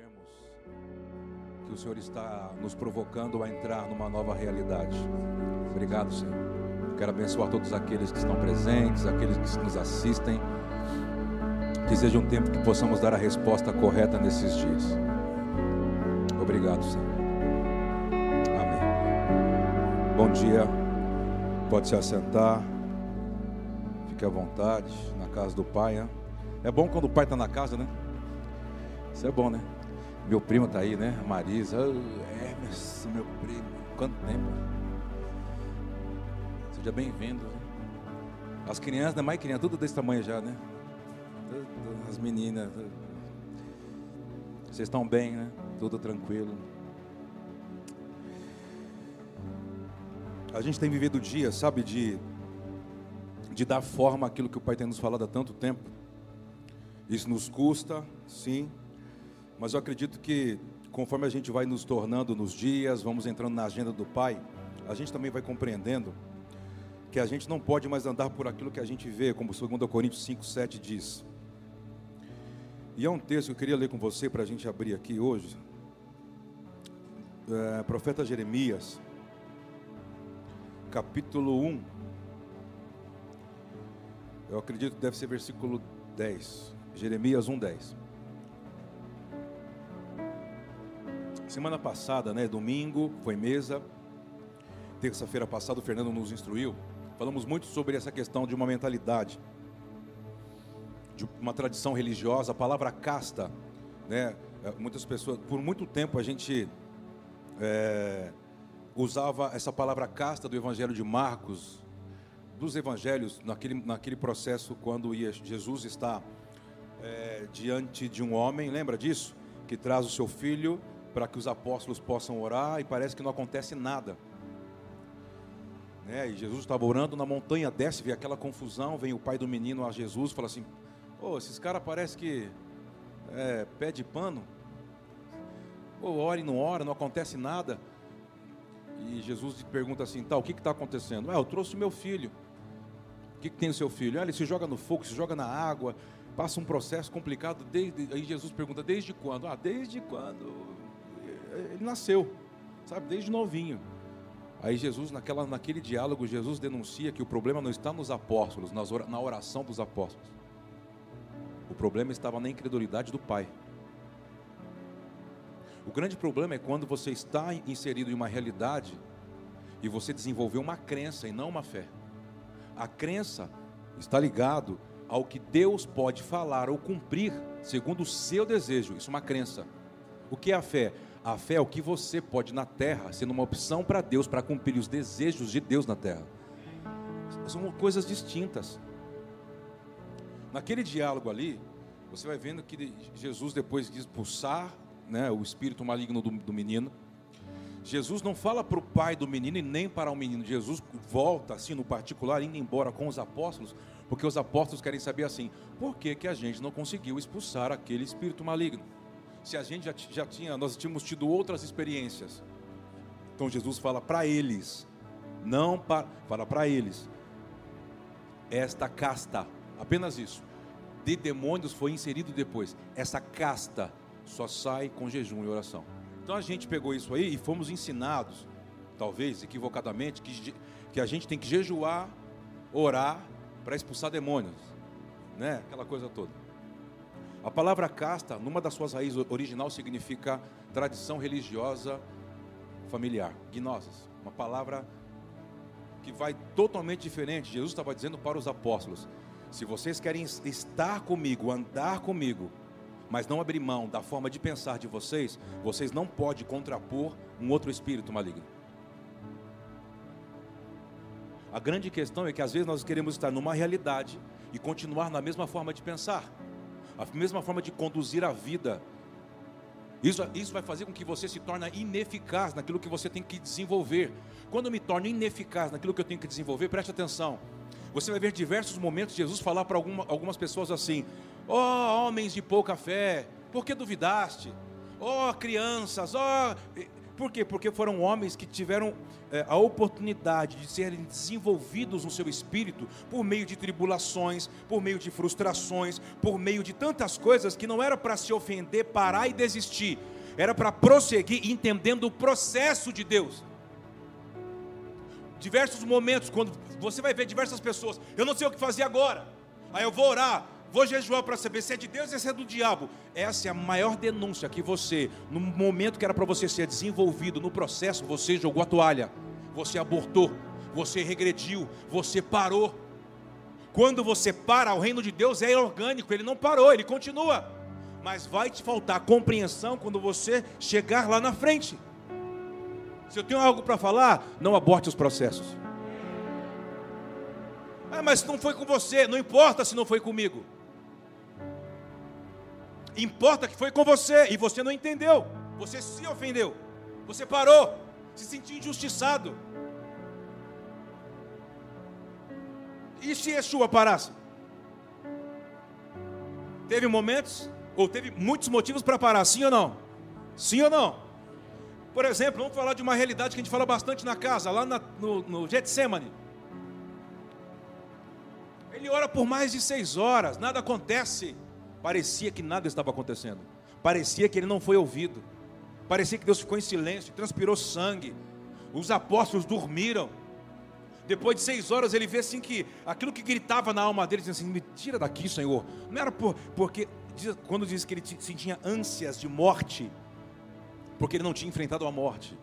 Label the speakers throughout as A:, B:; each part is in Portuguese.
A: percebemos que o Senhor está nos provocando a entrar numa nova realidade. Obrigado, Senhor. Quero abençoar todos aqueles que estão presentes, aqueles que nos assistem. Que seja um tempo que possamos dar a resposta correta nesses dias. Obrigado, Senhor. Amém. Bom dia. Pode se assentar. Fique à vontade na casa do Pai. Né? É bom quando o Pai está na casa, né? Isso é bom, né? Meu primo está aí, né? Marisa. Oh, Emerson, meu primo. Quanto tempo? Seja bem-vindo. As crianças, né? Mais crianças, tudo desse tamanho já, né? As meninas. Vocês estão bem, né? Tudo tranquilo. A gente tem vivido o dia, sabe, de, de dar forma àquilo que o Pai tem nos falado há tanto tempo. Isso nos custa, sim, mas eu acredito que conforme a gente vai nos tornando nos dias, vamos entrando na agenda do Pai, a gente também vai compreendendo que a gente não pode mais andar por aquilo que a gente vê, como 2 Coríntios 5, 7 diz. E é um texto que eu queria ler com você para a gente abrir aqui hoje. É, profeta Jeremias, capítulo 1. Eu acredito que deve ser versículo 10. Jeremias 1, 10. Semana passada, né, domingo, foi mesa. Terça-feira passada o Fernando nos instruiu. Falamos muito sobre essa questão de uma mentalidade, de uma tradição religiosa, a palavra casta, né? É, muitas pessoas, por muito tempo a gente é, usava essa palavra casta do Evangelho de Marcos, dos Evangelhos, naquele, naquele processo quando Jesus está é, diante de um homem, lembra disso? Que traz o seu filho para que os apóstolos possam orar e parece que não acontece nada. Né? E Jesus estava orando na montanha, desce, vê aquela confusão, vem o pai do menino a Jesus, fala assim: "Oh, esses caras parece que é, pé de pano. Ou oh, ora e não ora, não acontece nada." E Jesus pergunta assim: "Tá, o que está acontecendo?" "Ah, eu trouxe meu filho." "O que, que tem o seu filho?" "Ah, ele se joga no fogo, se joga na água." Passa um processo complicado desde aí Jesus pergunta desde quando? Ah, desde quando ele nasceu, sabe, desde novinho. Aí Jesus, naquela, naquele diálogo, Jesus denuncia que o problema não está nos apóstolos, na oração dos apóstolos. O problema estava na incredulidade do Pai. O grande problema é quando você está inserido em uma realidade e você desenvolveu uma crença e não uma fé. A crença está ligado ao que Deus pode falar ou cumprir segundo o seu desejo. Isso é uma crença. O que é a fé? A fé é o que você pode na terra, sendo uma opção para Deus, para cumprir os desejos de Deus na terra. São coisas distintas. Naquele diálogo ali, você vai vendo que Jesus depois de expulsar né, o espírito maligno do, do menino, Jesus não fala para o pai do menino e nem para o menino. Jesus volta assim no particular, indo embora com os apóstolos, porque os apóstolos querem saber assim: por que, que a gente não conseguiu expulsar aquele espírito maligno? Se a gente já, já tinha, nós tínhamos tido outras experiências. Então Jesus fala para eles, não para, fala para eles, esta casta, apenas isso, de demônios foi inserido depois. Essa casta só sai com jejum e oração. Então a gente pegou isso aí e fomos ensinados, talvez equivocadamente, que, que a gente tem que jejuar, orar para expulsar demônios, né? Aquela coisa toda. A palavra casta, numa das suas raízes original, significa tradição religiosa familiar, gnosis. Uma palavra que vai totalmente diferente. Jesus estava dizendo para os apóstolos: se vocês querem estar comigo, andar comigo, mas não abrir mão da forma de pensar de vocês, vocês não podem contrapor um outro espírito maligno. A grande questão é que às vezes nós queremos estar numa realidade e continuar na mesma forma de pensar a mesma forma de conduzir a vida. Isso, isso vai fazer com que você se torne ineficaz naquilo que você tem que desenvolver. Quando eu me torno ineficaz naquilo que eu tenho que desenvolver, preste atenção. Você vai ver diversos momentos Jesus falar para alguma, algumas pessoas assim: Ó oh, homens de pouca fé, por que duvidaste? Ó oh, crianças, ó. Oh... Por quê? Porque foram homens que tiveram é, a oportunidade de serem desenvolvidos no seu espírito por meio de tribulações, por meio de frustrações, por meio de tantas coisas que não era para se ofender, parar e desistir, era para prosseguir entendendo o processo de Deus. Diversos momentos, quando você vai ver diversas pessoas, eu não sei o que fazer agora, aí eu vou orar, Vou jejuar para saber se é de Deus ou se é do diabo. Essa é a maior denúncia que você, no momento que era para você ser desenvolvido no processo, você jogou a toalha, você abortou, você regrediu, você parou. Quando você para, o reino de Deus é orgânico, ele não parou, ele continua. Mas vai te faltar compreensão quando você chegar lá na frente. Se eu tenho algo para falar, não aborte os processos. Ah, mas não foi com você, não importa se não foi comigo. Importa que foi com você e você não entendeu. Você se ofendeu. Você parou, se sentiu injustiçado. E se Yeshua parasse? Teve momentos, ou teve muitos motivos para parar, sim ou não? Sim ou não? Por exemplo, vamos falar de uma realidade que a gente fala bastante na casa, lá na, no, no Getsemane. Ele ora por mais de seis horas, nada acontece. Parecia que nada estava acontecendo. Parecia que ele não foi ouvido. Parecia que Deus ficou em silêncio, transpirou sangue. Os apóstolos dormiram. Depois de seis horas, ele vê assim que aquilo que gritava na alma dele, dizendo assim: Me tira daqui, Senhor. Não era por, porque, quando diz que ele sentia ânsias de morte, porque ele não tinha enfrentado a morte.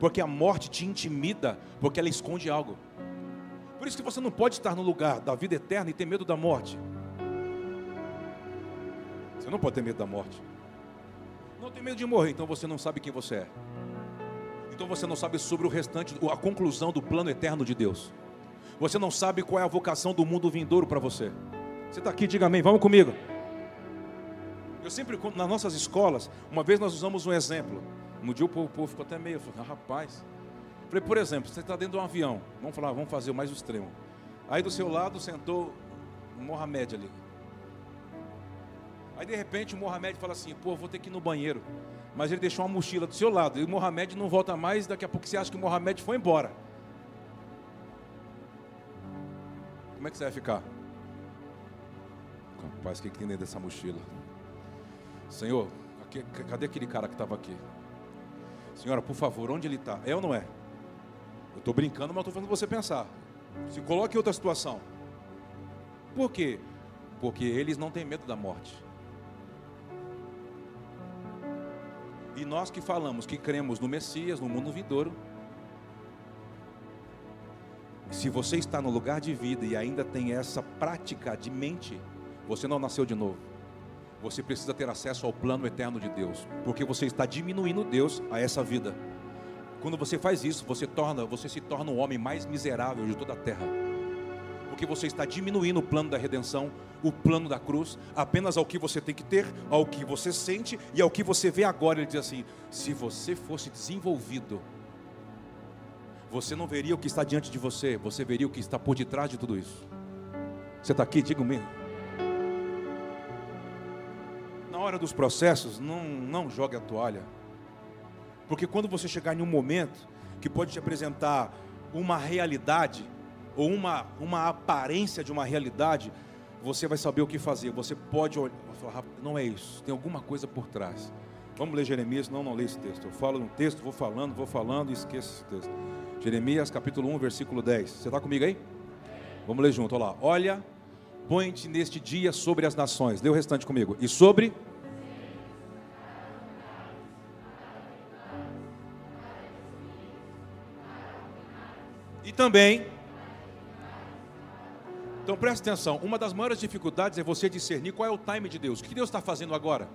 A: Porque a morte te intimida, porque ela esconde algo. Por isso que você não pode estar no lugar da vida eterna e ter medo da morte. Você não pode ter medo da morte. Não tem medo de morrer, então você não sabe quem você é. Então você não sabe sobre o restante, a conclusão do plano eterno de Deus. Você não sabe qual é a vocação do mundo vindouro para você. Você está aqui, diga amém, vamos comigo. Eu sempre, nas nossas escolas, uma vez nós usamos um exemplo. Um dia o povo, o povo ficou até meio, ah, rapaz. Falei, por exemplo, você está dentro de um avião. Vamos falar, vamos fazer o mais extremo. Aí do seu lado sentou um Mohamed ali. Aí de repente o Mohamed fala assim: pô, vou ter que ir no banheiro. Mas ele deixou uma mochila do seu lado. E o Mohamed não volta mais. Daqui a pouco você acha que o Mohamed foi embora. Como é que você vai ficar? Rapaz, o que, que tem dentro dessa mochila? Senhor, aqui, cadê aquele cara que estava aqui? Senhora, por favor, onde ele está? É ou não é? Eu estou brincando, mas estou fazendo você pensar. Se coloque em outra situação. Por quê? Porque eles não têm medo da morte. E nós que falamos que cremos no Messias, no mundo vindouro, se você está no lugar de vida e ainda tem essa prática de mente, você não nasceu de novo. Você precisa ter acesso ao plano eterno de Deus, porque você está diminuindo Deus a essa vida. Quando você faz isso, você torna, você se torna o homem mais miserável de toda a terra porque você está diminuindo o plano da redenção, o plano da cruz, apenas ao que você tem que ter, ao que você sente e ao que você vê agora. Ele diz assim: se você fosse desenvolvido, você não veria o que está diante de você, você veria o que está por detrás de tudo isso. Você está aqui, diga mesmo. Na hora dos processos, não, não jogue a toalha. Porque quando você chegar em um momento que pode te apresentar uma realidade ou uma, uma aparência de uma realidade, você vai saber o que fazer. Você pode olhar, falar, não é isso, tem alguma coisa por trás. Vamos ler Jeremias, não, não lê esse texto. Eu falo um texto, vou falando, vou falando e esqueço esse texto. Jeremias capítulo 1, versículo 10. Você está comigo aí? Vamos ler junto, olha lá. Olha, põe-te neste dia sobre as nações. Lê o restante comigo. E sobre e também então preste atenção, uma das maiores dificuldades é você discernir qual é o time de Deus. O que Deus está fazendo agora?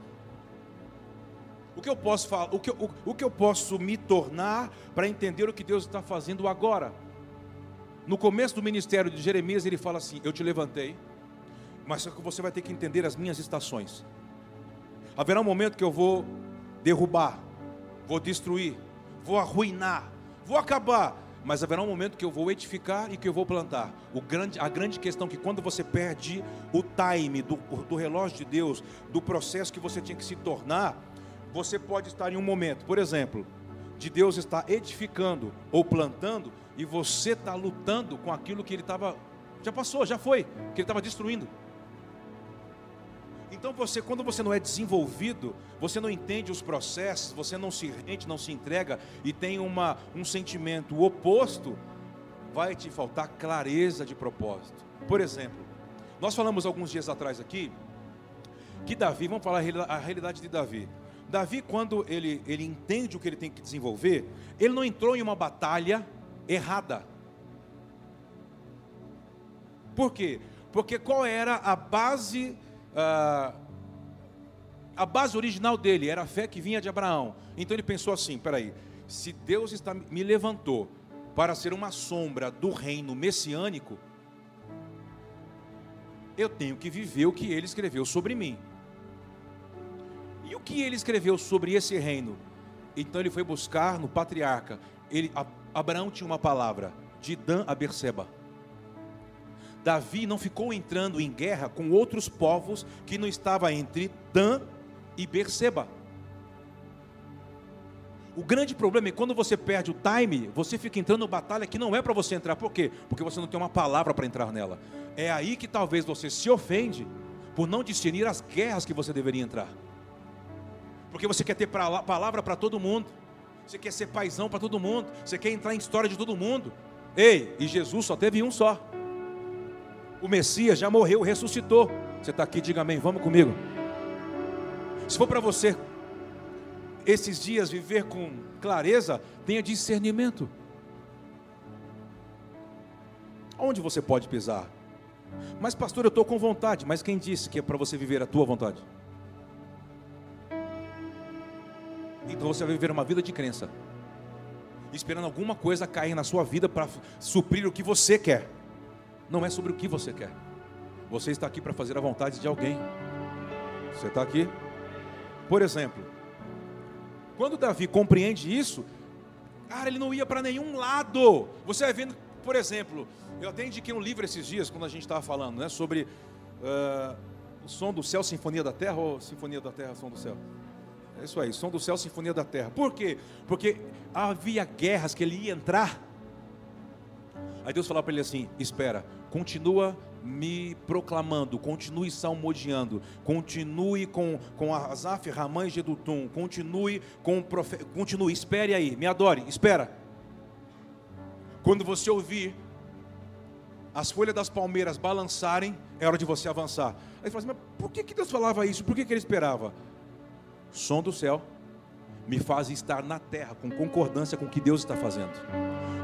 A: O que eu posso falar, o que, o, o que eu posso me tornar para entender o que Deus está fazendo agora? No começo do ministério de Jeremias, ele fala assim: Eu te levantei, mas só que você vai ter que entender as minhas estações. Haverá um momento que eu vou derrubar, vou destruir, vou arruinar, vou acabar mas haverá um momento que eu vou edificar e que eu vou plantar. Grande, a grande questão é que quando você perde o time do, do relógio de Deus, do processo que você tinha que se tornar, você pode estar em um momento, por exemplo, de Deus estar edificando ou plantando e você está lutando com aquilo que ele estava. Já passou, já foi, que ele estava destruindo. Então você, quando você não é desenvolvido, você não entende os processos, você não se rende, não se entrega e tem uma, um sentimento oposto, vai te faltar clareza de propósito. Por exemplo, nós falamos alguns dias atrás aqui que Davi, vamos falar a realidade de Davi. Davi, quando ele, ele entende o que ele tem que desenvolver, ele não entrou em uma batalha errada. Por quê? Porque qual era a base, uh, a base original dele? Era a fé que vinha de Abraão. Então ele pensou assim: peraí, se Deus está, me levantou para ser uma sombra do reino messiânico, eu tenho que viver o que ele escreveu sobre mim. E o que ele escreveu sobre esse reino? Então ele foi buscar no patriarca. Ele, Abraão tinha uma palavra, de Dan a Berseba. Davi não ficou entrando em guerra com outros povos que não estava entre Dan e Berseba. O grande problema é quando você perde o time, você fica entrando em batalha que não é para você entrar. Por quê? Porque você não tem uma palavra para entrar nela. É aí que talvez você se ofende por não discernir as guerras que você deveria entrar. Porque você quer ter palavra para todo mundo. Você quer ser paisão para todo mundo. Você quer entrar em história de todo mundo. Ei, e Jesus só teve um só. O Messias já morreu, ressuscitou. Você está aqui, diga amém, vamos comigo. Se for para você esses dias viver com clareza, tenha discernimento. Onde você pode pisar? Mas, pastor, eu estou com vontade. Mas quem disse que é para você viver a tua vontade? Então você vai viver uma vida de crença, esperando alguma coisa cair na sua vida para suprir o que você quer. Não é sobre o que você quer. Você está aqui para fazer a vontade de alguém. Você está aqui? Por exemplo, quando Davi compreende isso, cara, ele não ia para nenhum lado. Você vai vendo, por exemplo, eu até indiquei um livro esses dias, quando a gente estava falando, né, sobre uh, o som do céu, Sinfonia da Terra, ou Sinfonia da Terra, som do céu? É isso aí, som do céu, sinfonia da terra. Por quê? Porque havia guerras que ele ia entrar. Aí Deus falou para ele assim: espera, continua me proclamando, continue salmodiando, continue com, com Azaf, Ramã e Gedutum, continue com o profeta, continue, espere aí, me adore, espera. Quando você ouvir as folhas das palmeiras balançarem, é hora de você avançar. Aí você fala assim, mas por que, que Deus falava isso? Por que, que ele esperava? som do céu, me faz estar na terra com concordância com o que Deus está fazendo.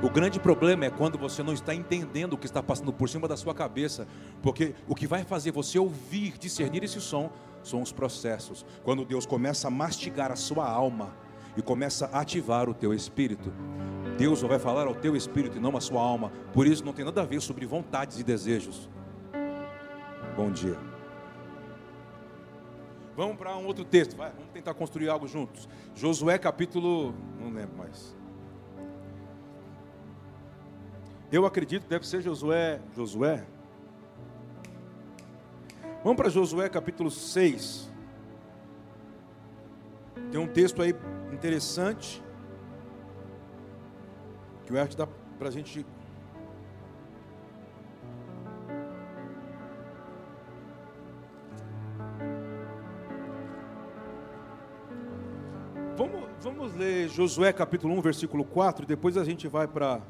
A: O grande problema é quando você não está entendendo o que está passando por cima da sua cabeça, porque o que vai fazer você ouvir, discernir esse som, são os processos. Quando Deus começa a mastigar a sua alma e começa a ativar o teu espírito, Deus vai falar ao teu espírito e não à sua alma. Por isso não tem nada a ver sobre vontades e desejos. Bom dia. Vamos para um outro texto, vai, vamos tentar construir algo juntos. Josué capítulo, não lembro mais. Eu acredito deve ser Josué, Josué. Vamos para Josué capítulo 6. Tem um texto aí interessante que eu acho que dá para a gente ler Josué capítulo 1, versículo 4, depois a gente vai para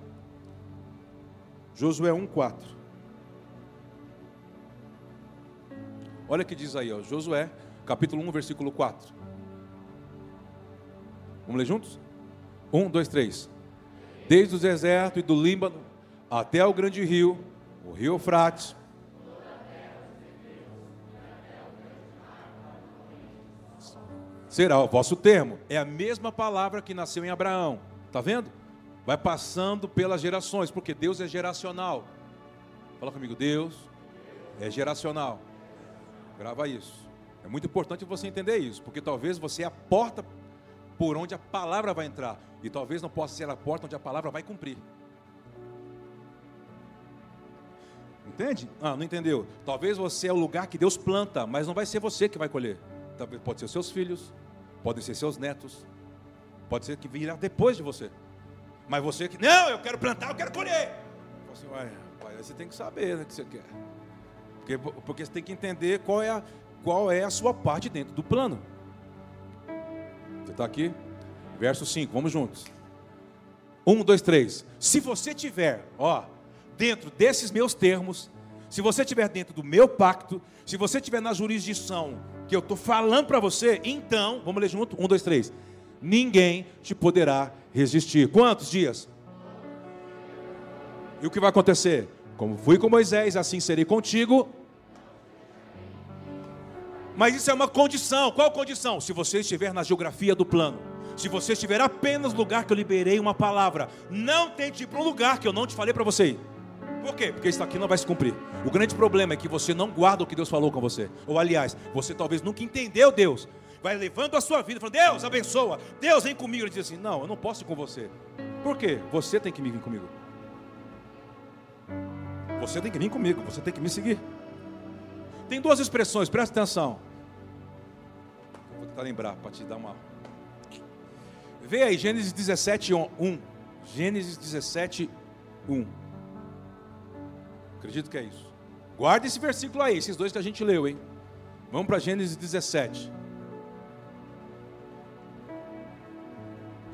A: Josué 1, 4. Olha o que diz aí, ó, Josué capítulo 1, versículo 4. Vamos ler juntos? 1, 2, 3. Desde o deserto e do Líbano até o grande rio, o rio Eufrates, será o vosso termo. É a mesma palavra que nasceu em Abraão. Está vendo? Vai passando pelas gerações, porque Deus é geracional. Fala comigo, Deus é geracional. Grava isso. É muito importante você entender isso, porque talvez você é a porta por onde a palavra vai entrar, e talvez não possa ser a porta onde a palavra vai cumprir. Entende? Ah, não entendeu? Talvez você é o lugar que Deus planta, mas não vai ser você que vai colher. Talvez pode ser os seus filhos, podem ser seus netos. Pode ser que virá depois de você. Mas você que, não, eu quero plantar, eu quero colher. Assim, Ué, pai, você tem que saber né, o que você quer. Porque, porque você tem que entender qual é, a, qual é a sua parte dentro do plano. Você está aqui? Verso 5, vamos juntos. 1, 2, 3. Se você tiver, ó, dentro desses meus termos, se você estiver dentro do meu pacto, se você estiver na jurisdição que eu estou falando para você, então, vamos ler junto? Um, dois, três. Ninguém te poderá resistir. Quantos dias? E o que vai acontecer? Como fui com Moisés, assim serei contigo. Mas isso é uma condição. Qual condição? Se você estiver na geografia do plano. Se você estiver apenas no lugar que eu liberei uma palavra. Não tente ir para um lugar que eu não te falei para você ir. Por quê? Porque isso aqui não vai se cumprir. O grande problema é que você não guarda o que Deus falou com você. Ou aliás, você talvez nunca entendeu Deus. Vai levando a sua vida, falando, Deus abençoa, Deus vem comigo. Ele diz assim: Não, eu não posso ir com você. Por quê? Você tem que vir comigo. Você tem que vir comigo, você tem que me seguir. Tem duas expressões, presta atenção. Vou tentar lembrar para te dar uma. Vê aí, Gênesis 17, 1. Gênesis 17, 1. Acredito que é isso. Guarda esse versículo aí, esses dois que a gente leu, hein? Vamos para Gênesis 17.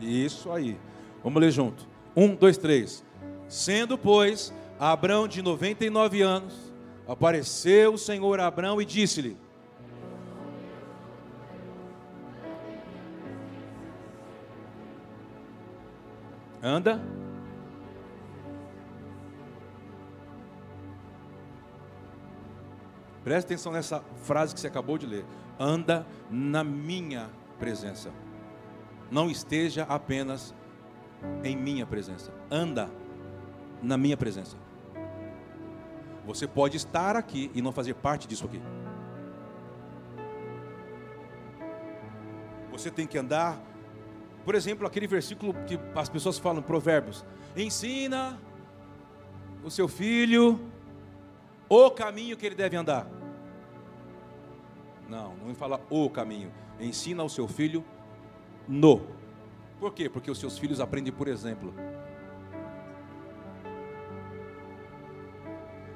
A: Isso aí. Vamos ler junto. Um, dois, três. Sendo, pois, Abrão de 99 anos, apareceu o Senhor a Abrão e disse-lhe: Anda Preste atenção nessa frase que você acabou de ler. Anda na minha presença. Não esteja apenas em minha presença. Anda na minha presença. Você pode estar aqui e não fazer parte disso aqui. Você tem que andar, por exemplo, aquele versículo que as pessoas falam, Provérbios: ensina o seu filho o caminho que ele deve andar. Não, não fala o caminho. Ensina ao seu filho no. Por quê? Porque os seus filhos aprendem por exemplo.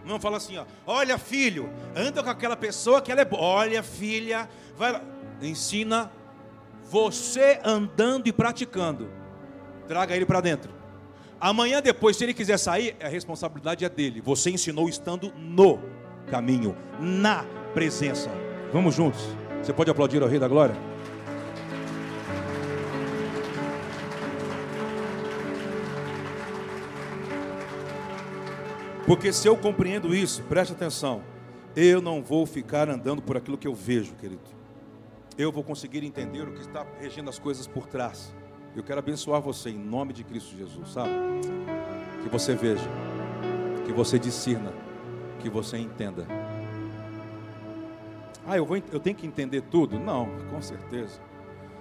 A: Não fala assim, ó, olha filho, anda com aquela pessoa que ela é boa. Olha filha, vai lá. Ensina você andando e praticando. Traga ele para dentro. Amanhã depois, se ele quiser sair, a responsabilidade é dele. Você ensinou estando no caminho, na presença. Vamos juntos. Você pode aplaudir ao Rei da Glória? Porque se eu compreendo isso, preste atenção, eu não vou ficar andando por aquilo que eu vejo, querido. Eu vou conseguir entender o que está regendo as coisas por trás. Eu quero abençoar você em nome de Cristo Jesus, sabe? Que você veja, que você discirna, que você entenda. Ah, eu, vou, eu tenho que entender tudo? Não, com certeza.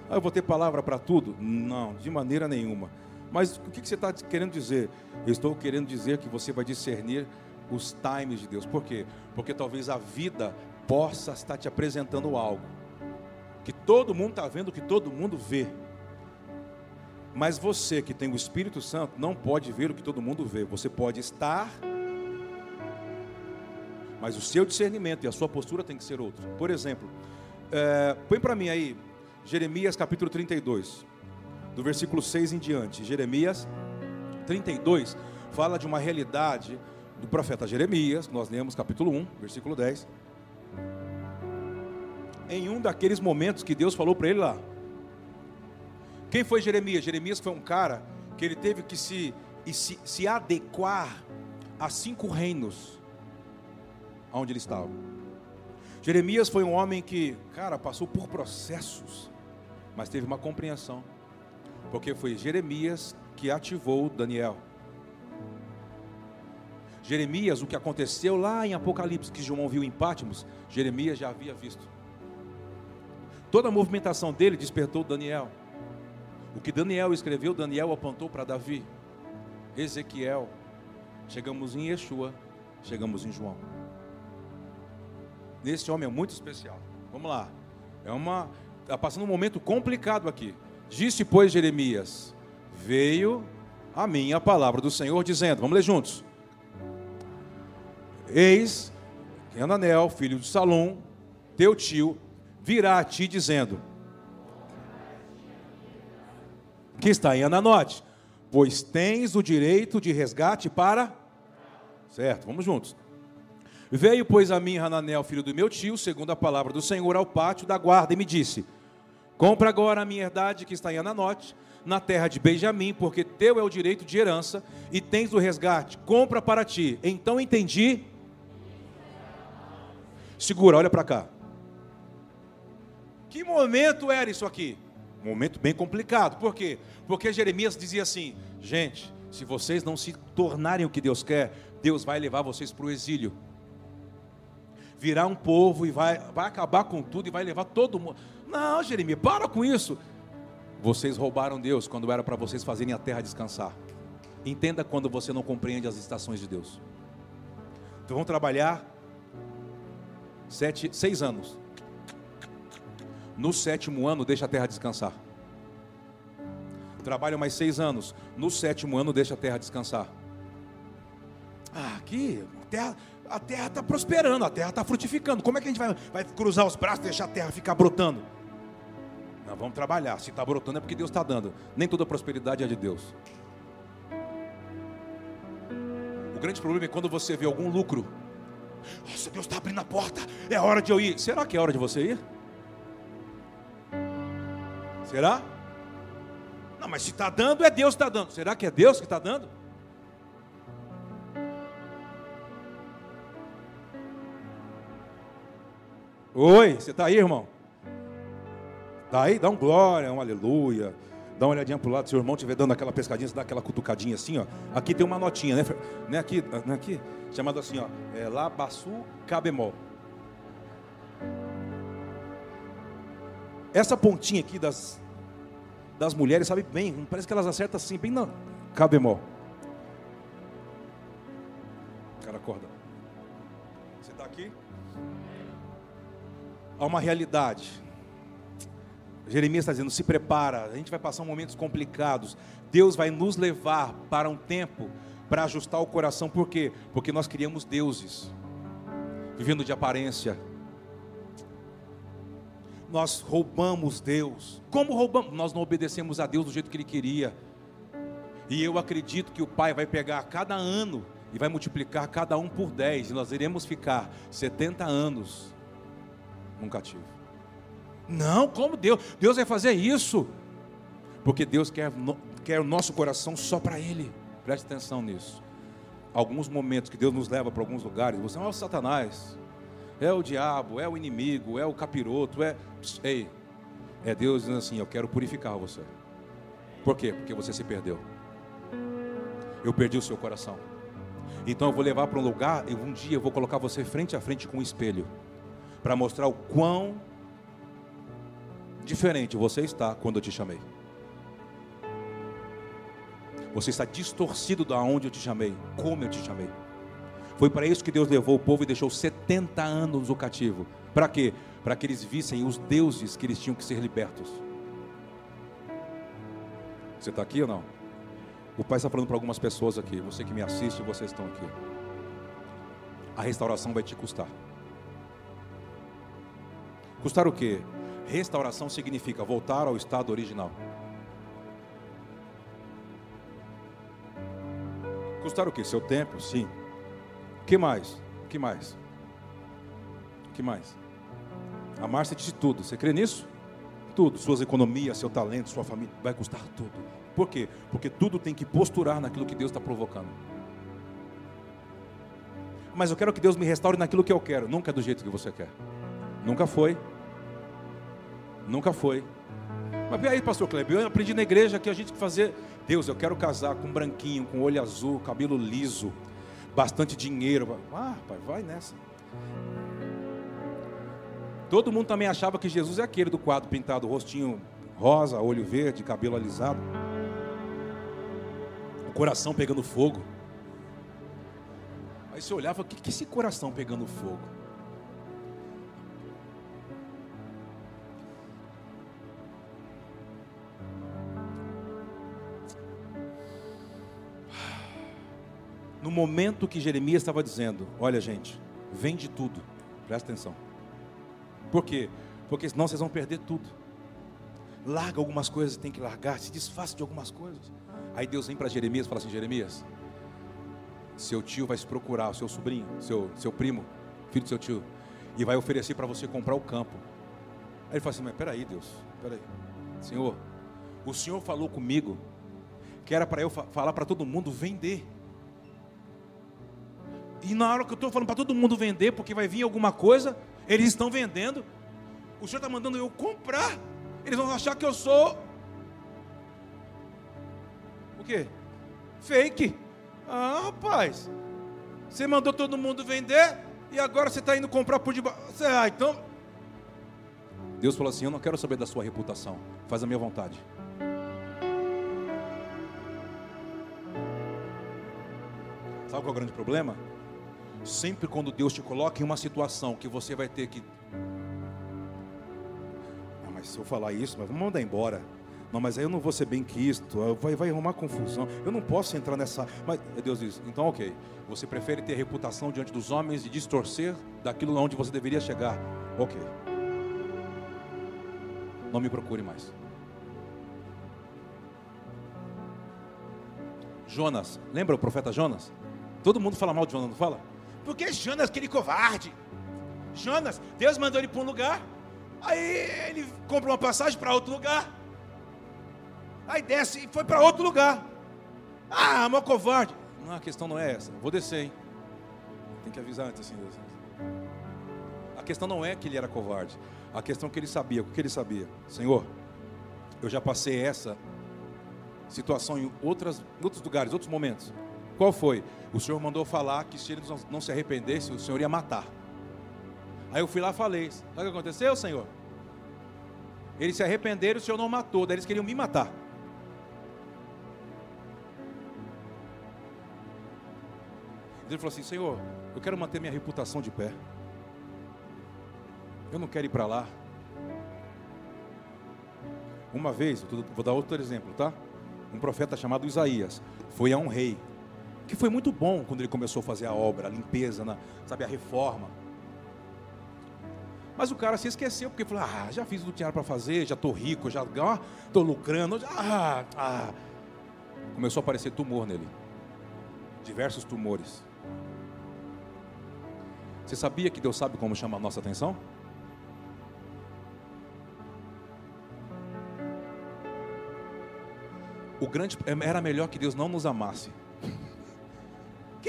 A: Ah, eu vou ter palavra para tudo? Não, de maneira nenhuma. Mas o que você está querendo dizer? Eu estou querendo dizer que você vai discernir os times de Deus. Por quê? Porque talvez a vida possa estar te apresentando algo que todo mundo está vendo, que todo mundo vê. Mas você que tem o Espírito Santo não pode ver o que todo mundo vê. Você pode estar, mas o seu discernimento e a sua postura tem que ser outro. Por exemplo, é, põe para mim aí Jeremias capítulo 32, do versículo 6 em diante. Jeremias 32 fala de uma realidade do profeta Jeremias, nós lemos capítulo 1, versículo 10. Em um daqueles momentos que Deus falou para ele lá, quem foi Jeremias? Jeremias foi um cara que ele teve que se, se, se adequar a cinco reinos onde ele estava. Jeremias foi um homem que, cara, passou por processos, mas teve uma compreensão, porque foi Jeremias que ativou Daniel. Jeremias, o que aconteceu lá em Apocalipse, que João viu em Pátimos, Jeremias já havia visto. Toda a movimentação dele despertou Daniel. O que Daniel escreveu, Daniel apontou para Davi, Ezequiel. Chegamos em Yeshua, chegamos em João. Esse homem é muito especial. Vamos lá. É uma está passando um momento complicado aqui. Disse, pois, Jeremias: Veio a mim a palavra do Senhor, dizendo: Vamos ler juntos. Eis que Ananel, filho de Salom, teu tio, virá a ti dizendo: Que está em Ananote, pois tens o direito de resgate para. Certo, vamos juntos. Veio, pois, a mim Hananel, filho do meu tio, segundo a palavra do Senhor, ao pátio da guarda e me disse: Compra agora a minha herdade que está em Ananote, na terra de Benjamim, porque teu é o direito de herança e tens o resgate. Compra para ti. Então entendi. Segura, olha para cá. Que momento era isso aqui? Um momento bem complicado. Por quê? Porque Jeremias dizia assim: gente, se vocês não se tornarem o que Deus quer, Deus vai levar vocês para o exílio. Virá um povo e vai, vai acabar com tudo e vai levar todo mundo. Não, Jeremias, para com isso. Vocês roubaram Deus quando era para vocês fazerem a terra descansar. Entenda quando você não compreende as estações de Deus. Então vão trabalhar sete, seis anos. No sétimo ano, deixa a terra descansar. Trabalha mais seis anos. No sétimo ano, deixa a terra descansar. Ah, aqui, a terra está prosperando, a terra está frutificando. Como é que a gente vai, vai cruzar os braços e deixar a terra ficar brotando? Não, vamos trabalhar. Se está brotando é porque Deus está dando. Nem toda prosperidade é de Deus. O grande problema é quando você vê algum lucro. Nossa, Deus está abrindo a porta. É hora de eu ir. Será que é hora de você ir? Será? Não, mas se está dando, é Deus que está dando. Será que é Deus que está dando? Oi, você está aí, irmão? Está aí? Dá um glória, um aleluia. Dá uma olhadinha para o lado, se o irmão estiver dando aquela pescadinha, você dá aquela cutucadinha assim, ó. Aqui tem uma notinha, né? né aqui, né? aqui, chamado assim, ó. É Labaçu Cabemol. Essa pontinha aqui das, das mulheres, sabe bem, parece que elas acertam assim, bem na Cabemol. Cara, acorda. Você está aqui? Há uma realidade Jeremias está dizendo: se prepara, a gente vai passar momentos complicados. Deus vai nos levar para um tempo para ajustar o coração, por quê? Porque nós criamos deuses, vivendo de aparência. Nós roubamos Deus. Como roubamos? Nós não obedecemos a Deus do jeito que Ele queria. E eu acredito que o Pai vai pegar cada ano e vai multiplicar cada um por dez, e nós iremos ficar 70 anos num cativo. Não, como Deus? Deus vai fazer isso. Porque Deus quer, quer o nosso coração só para Ele. Preste atenção nisso. Alguns momentos que Deus nos leva para alguns lugares, você é o Satanás, é o diabo, é o inimigo, é o capiroto, é. Ei, é Deus dizendo assim: Eu quero purificar você. Por quê? Porque você se perdeu. Eu perdi o seu coração. Então eu vou levar para um lugar e um dia eu vou colocar você frente a frente com um espelho para mostrar o quão diferente você está quando eu te chamei. Você está distorcido da onde eu te chamei, como eu te chamei. Foi para isso que Deus levou o povo e deixou 70 anos o cativo. Para quê? Para que eles vissem os deuses que eles tinham que ser libertos. Você está aqui ou não? O Pai está falando para algumas pessoas aqui. Você que me assiste, vocês estão aqui. A restauração vai te custar. Custar o quê? Restauração significa voltar ao estado original. Custar o que? Seu tempo? Sim. Que mais? Que mais? Que mais? A Márcia disse tudo. Você crê nisso? Tudo. Suas economias, seu talento, sua família. Vai custar tudo. Por quê? Porque tudo tem que posturar naquilo que Deus está provocando. Mas eu quero que Deus me restaure naquilo que eu quero. Nunca é do jeito que você quer. Nunca foi. Nunca foi. Mas aí, pastor Kleber, eu aprendi na igreja que a gente fazer. Deus, eu quero casar com branquinho, com olho azul, cabelo liso, bastante dinheiro. Ah, pai, vai nessa. Todo mundo também achava que Jesus é aquele do quadro pintado, rostinho rosa, olho verde, cabelo alisado. O coração pegando fogo. Aí você olhava, o que, que é esse coração pegando fogo? Momento que Jeremias estava dizendo: Olha, gente, vende tudo, presta atenção. Por quê? Porque senão vocês vão perder tudo. Larga algumas coisas, tem que largar, se desfaça de algumas coisas. Aí Deus vem para Jeremias e fala assim: Jeremias, seu tio vai se procurar, seu sobrinho, seu, seu primo, filho do seu tio, e vai oferecer para você comprar o campo. Aí ele fala assim: Mas peraí, Deus, peraí, Senhor, o Senhor falou comigo que era para eu falar para todo mundo vender. E na hora que eu estou falando para todo mundo vender, porque vai vir alguma coisa, eles estão vendendo. O Senhor está mandando eu comprar. Eles vão achar que eu sou. O quê? Fake. Ah, rapaz. Você mandou todo mundo vender e agora você está indo comprar por debaixo. Ah, então. Deus falou assim: Eu não quero saber da sua reputação. Faz a minha vontade. Sabe qual é o grande problema? Sempre quando Deus te coloca em uma situação que você vai ter que. Ah, mas se eu falar isso, mas vamos mandar embora. Não, mas aí eu não vou ser bem quisto, vai, vai arrumar confusão. Eu não posso entrar nessa. Mas Deus diz: então, ok. Você prefere ter reputação diante dos homens e distorcer daquilo onde você deveria chegar? Ok. Não me procure mais. Jonas, lembra o profeta Jonas? Todo mundo fala mal de Jonas, não fala? Porque Jonas, aquele covarde. Jonas, Deus mandou ele para um lugar. Aí ele compra uma passagem para outro lugar. Aí desce e foi para outro lugar. Ah, meu covarde. Não, a questão não é essa. Vou descer, hein? Tem que avisar antes assim. A questão não é que ele era covarde. A questão é que ele sabia. O que ele sabia? Senhor, eu já passei essa situação em outras, outros lugares, outros momentos. Qual foi? O Senhor mandou falar que se eles não se arrependessem, o Senhor ia matar. Aí eu fui lá e falei: Sabe o que aconteceu, Senhor? Eles se arrependeram, o Senhor não matou, daí eles queriam me matar. Ele falou assim: Senhor, eu quero manter minha reputação de pé. Eu não quero ir para lá. Uma vez, vou dar outro exemplo, tá? Um profeta chamado Isaías foi a um rei que foi muito bom quando ele começou a fazer a obra, a limpeza, na, sabe, a reforma. Mas o cara se esqueceu, porque falou: Ah, já fiz o que tinha para fazer, já estou rico, já estou lucrando. Ah, ah. Começou a aparecer tumor nele diversos tumores. Você sabia que Deus sabe como chamar a nossa atenção? O grande era melhor que Deus não nos amasse.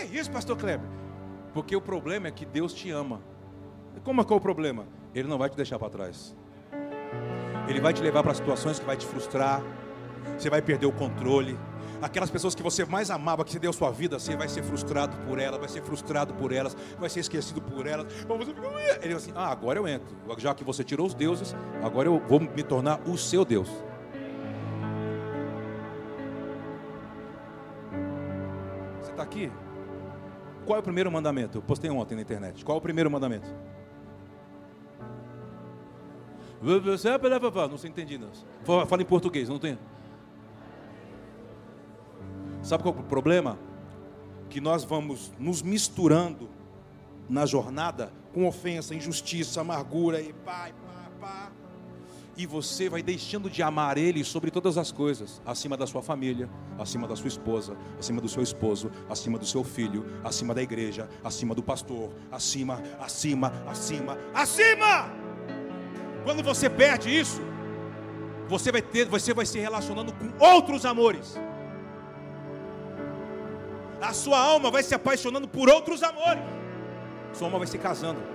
A: É isso, pastor Kleber? Porque o problema é que Deus te ama. Como é que é o problema? Ele não vai te deixar para trás. Ele vai te levar para situações que vai te frustrar. Você vai perder o controle. Aquelas pessoas que você mais amava, que você deu sua vida, você vai ser frustrado por elas, vai ser frustrado por elas, vai ser esquecido por elas. Ele assim: Ah, agora eu entro. Já que você tirou os deuses, agora eu vou me tornar o seu Deus. Você está aqui? Qual é o primeiro mandamento? Eu postei ontem na internet. Qual é o primeiro mandamento? Não sei entender. Não. Fala em português, não tem? Sabe qual é o problema? Que nós vamos nos misturando na jornada com ofensa, injustiça, amargura e pá, pá, pá e você vai deixando de amar Ele sobre todas as coisas, acima da sua família, acima da sua esposa, acima do seu esposo, acima do seu filho, acima da igreja, acima do pastor, acima, acima, acima, acima. Quando você perde isso, você vai ter, você vai se relacionando com outros amores. A sua alma vai se apaixonando por outros amores. Sua alma vai se casando.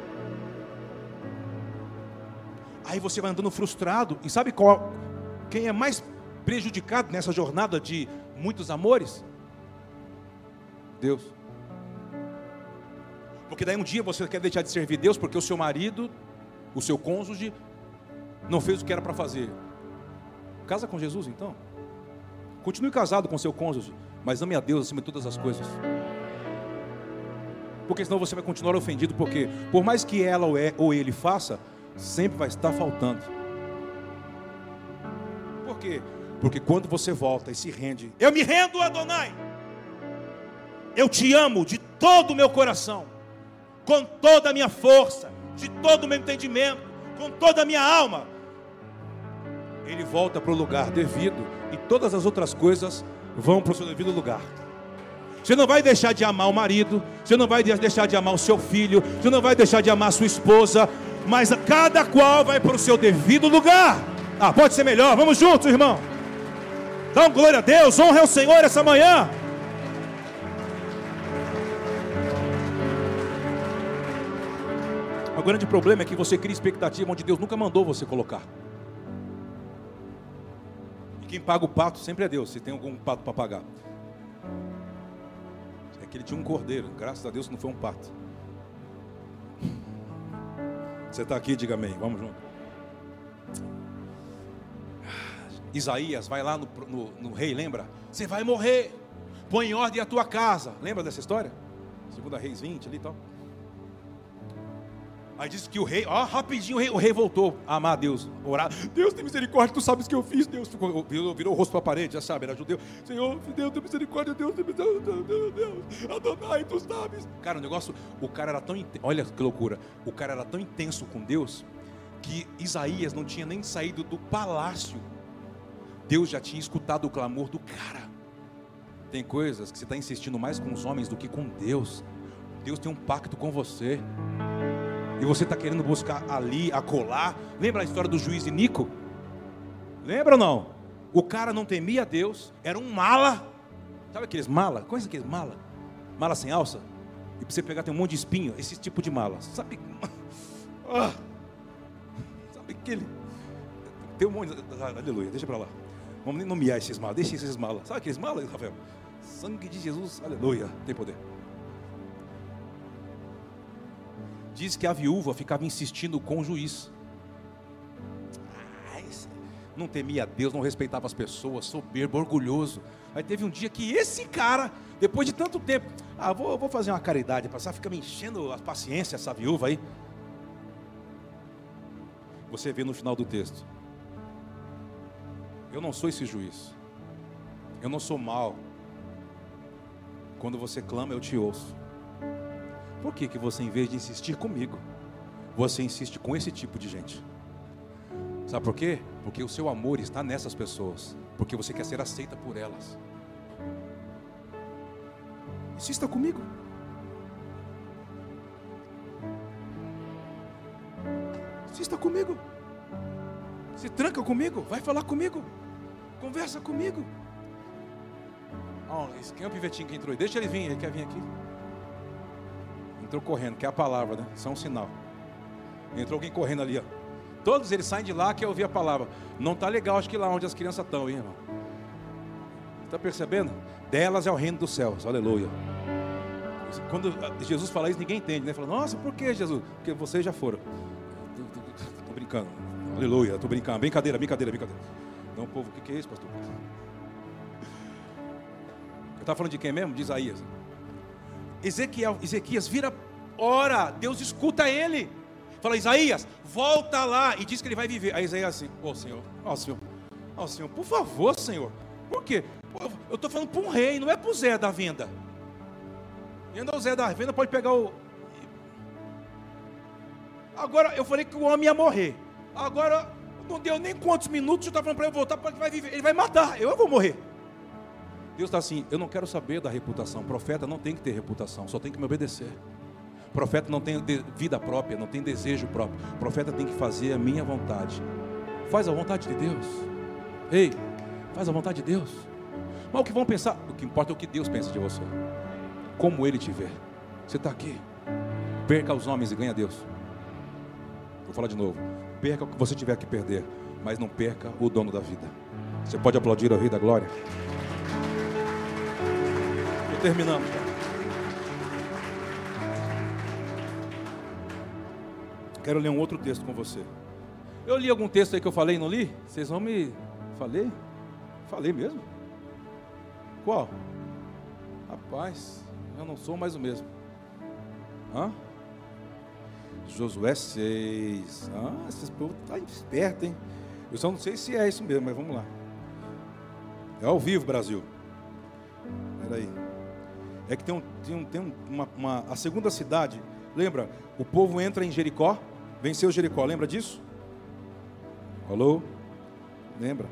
A: Aí você vai andando frustrado. E sabe qual? Quem é mais prejudicado nessa jornada de muitos amores? Deus. Porque daí um dia você quer deixar de servir Deus porque o seu marido, o seu cônjuge, não fez o que era para fazer. Casa com Jesus então. Continue casado com seu cônjuge, mas ame a Deus acima de todas as coisas. Porque senão você vai continuar ofendido, porque por mais que ela ou é, ele faça, sempre vai estar faltando. Por quê? Porque quando você volta e se rende, eu me rendo, Adonai. Eu te amo de todo o meu coração, com toda a minha força, de todo o meu entendimento, com toda a minha alma. Ele volta para o lugar devido e todas as outras coisas vão para o seu devido lugar. Você não vai deixar de amar o marido, você não vai deixar de amar o seu filho, você não vai deixar de amar a sua esposa, mas cada qual vai para o seu devido lugar. Ah, pode ser melhor, vamos juntos, irmão. Dá um glória a Deus, honra ao Senhor essa manhã. O grande problema é que você cria expectativa onde Deus nunca mandou você colocar. E quem paga o pato sempre é Deus, se tem algum pato para pagar. É que ele tinha um cordeiro, graças a Deus não foi um pato. Você está aqui, diga amém, vamos junto. Isaías vai lá no, no, no rei, lembra? Você vai morrer, põe em ordem a tua casa. Lembra dessa história? Segunda Reis 20 ali e tal. Aí diz que o rei, ó, rapidinho o rei, o rei voltou a amar a Deus, orar. Deus tem misericórdia, tu sabes o que eu fiz. Deus ficou, virou, virou o rosto para a parede, já sabe, era judeu. Senhor, Deus tem misericórdia, Deus tem misericórdia, Deus, Deus, Adonai, tu sabes. Cara, o negócio, o cara era tão, olha que loucura, o cara era tão intenso com Deus que Isaías não tinha nem saído do palácio. Deus já tinha escutado o clamor do cara. Tem coisas que você está insistindo mais com os homens do que com Deus. Deus tem um pacto com você e você está querendo buscar ali, acolá. Lembra a história do juiz Nico? Lembra ou não? O cara não temia Deus, era um mala. Sabe aqueles mala? Conhece aqueles mala? Mala sem alça? E para você pegar tem um monte de espinho, esse tipo de mala. Sabe? Ah, sabe aquele? Tem um monte. Ah, aleluia, deixa para lá. Vamos nem nomear esses malas, deixa esses malas. Sabe aqueles malas, Rafael? Sangue de Jesus, aleluia, tem poder. Diz que a viúva ficava insistindo com o juiz. Não temia Deus, não respeitava as pessoas, soberbo, orgulhoso. Aí teve um dia que esse cara, depois de tanto tempo, ah, vou, vou fazer uma caridade, passar, fica me enchendo a paciência essa viúva aí. Você vê no final do texto. Eu não sou esse juiz. Eu não sou mal. Quando você clama, eu te ouço. Por que, que você, em vez de insistir comigo, você insiste com esse tipo de gente? Sabe por quê? Porque o seu amor está nessas pessoas, porque você quer ser aceita por elas. Insista comigo. Insista comigo. Se tranca comigo, vai falar comigo. Conversa comigo. Oh, quem é o pivetinho que entrou? Deixa ele vir, ele quer vir aqui. Entrou correndo, que é a palavra, né? Isso é um sinal. Entrou alguém correndo ali, ó. Todos eles saem de lá que ouvir a palavra. Não está legal, acho que lá onde as crianças estão, hein, irmão? Está percebendo? Delas é o reino dos céus, aleluia. Quando Jesus fala isso, ninguém entende, né? Fala, nossa, por que Jesus? Porque vocês já foram. Estou brincando, aleluia, estou brincando. Brincadeira, brincadeira, brincadeira. Então, povo, o que é isso, pastor? Eu estava falando de quem mesmo? De Isaías. Ezequiel, Ezequias vira, ora, Deus escuta ele. Fala, Isaías, volta lá. E diz que ele vai viver. Aí Isaías assim, ô oh, Senhor, ó oh, Senhor, ó oh, Senhor, por favor, Senhor. Por quê? Eu estou falando para um rei, não é para o Zé da venda. Ainda o Zé da venda pode pegar o. Agora, eu falei que o homem ia morrer. Agora, não deu nem quantos minutos, você está falando para ele voltar, ele vai viver. Ele vai matar, eu vou morrer. Deus está assim: eu não quero saber da reputação. Profeta não tem que ter reputação, só tem que me obedecer. Profeta não tem vida própria, não tem desejo próprio. Profeta tem que fazer a minha vontade. Faz a vontade de Deus. Ei, faz a vontade de Deus. Mas o que vão pensar? O que importa é o que Deus pensa de você. Como Ele te vê. Você está aqui. Perca os homens e ganha Deus. Vou falar de novo. Perca o que você tiver que perder, mas não perca o dono da vida. Você pode aplaudir ao Rei da Glória? Terminando. Quero ler um outro texto com você. Eu li algum texto aí que eu falei não li? Vocês vão me. Falei? Falei mesmo? Qual? Rapaz, eu não sou mais o mesmo. Hã? Josué 6. Ah, esses estão tá espertos, hein? Eu só não sei se é isso mesmo, mas vamos lá. É ao vivo, Brasil. Espera aí. É que tem, um, tem, um, tem uma, uma, a segunda cidade, lembra? O povo entra em Jericó, venceu Jericó, lembra disso? Alô? Lembra?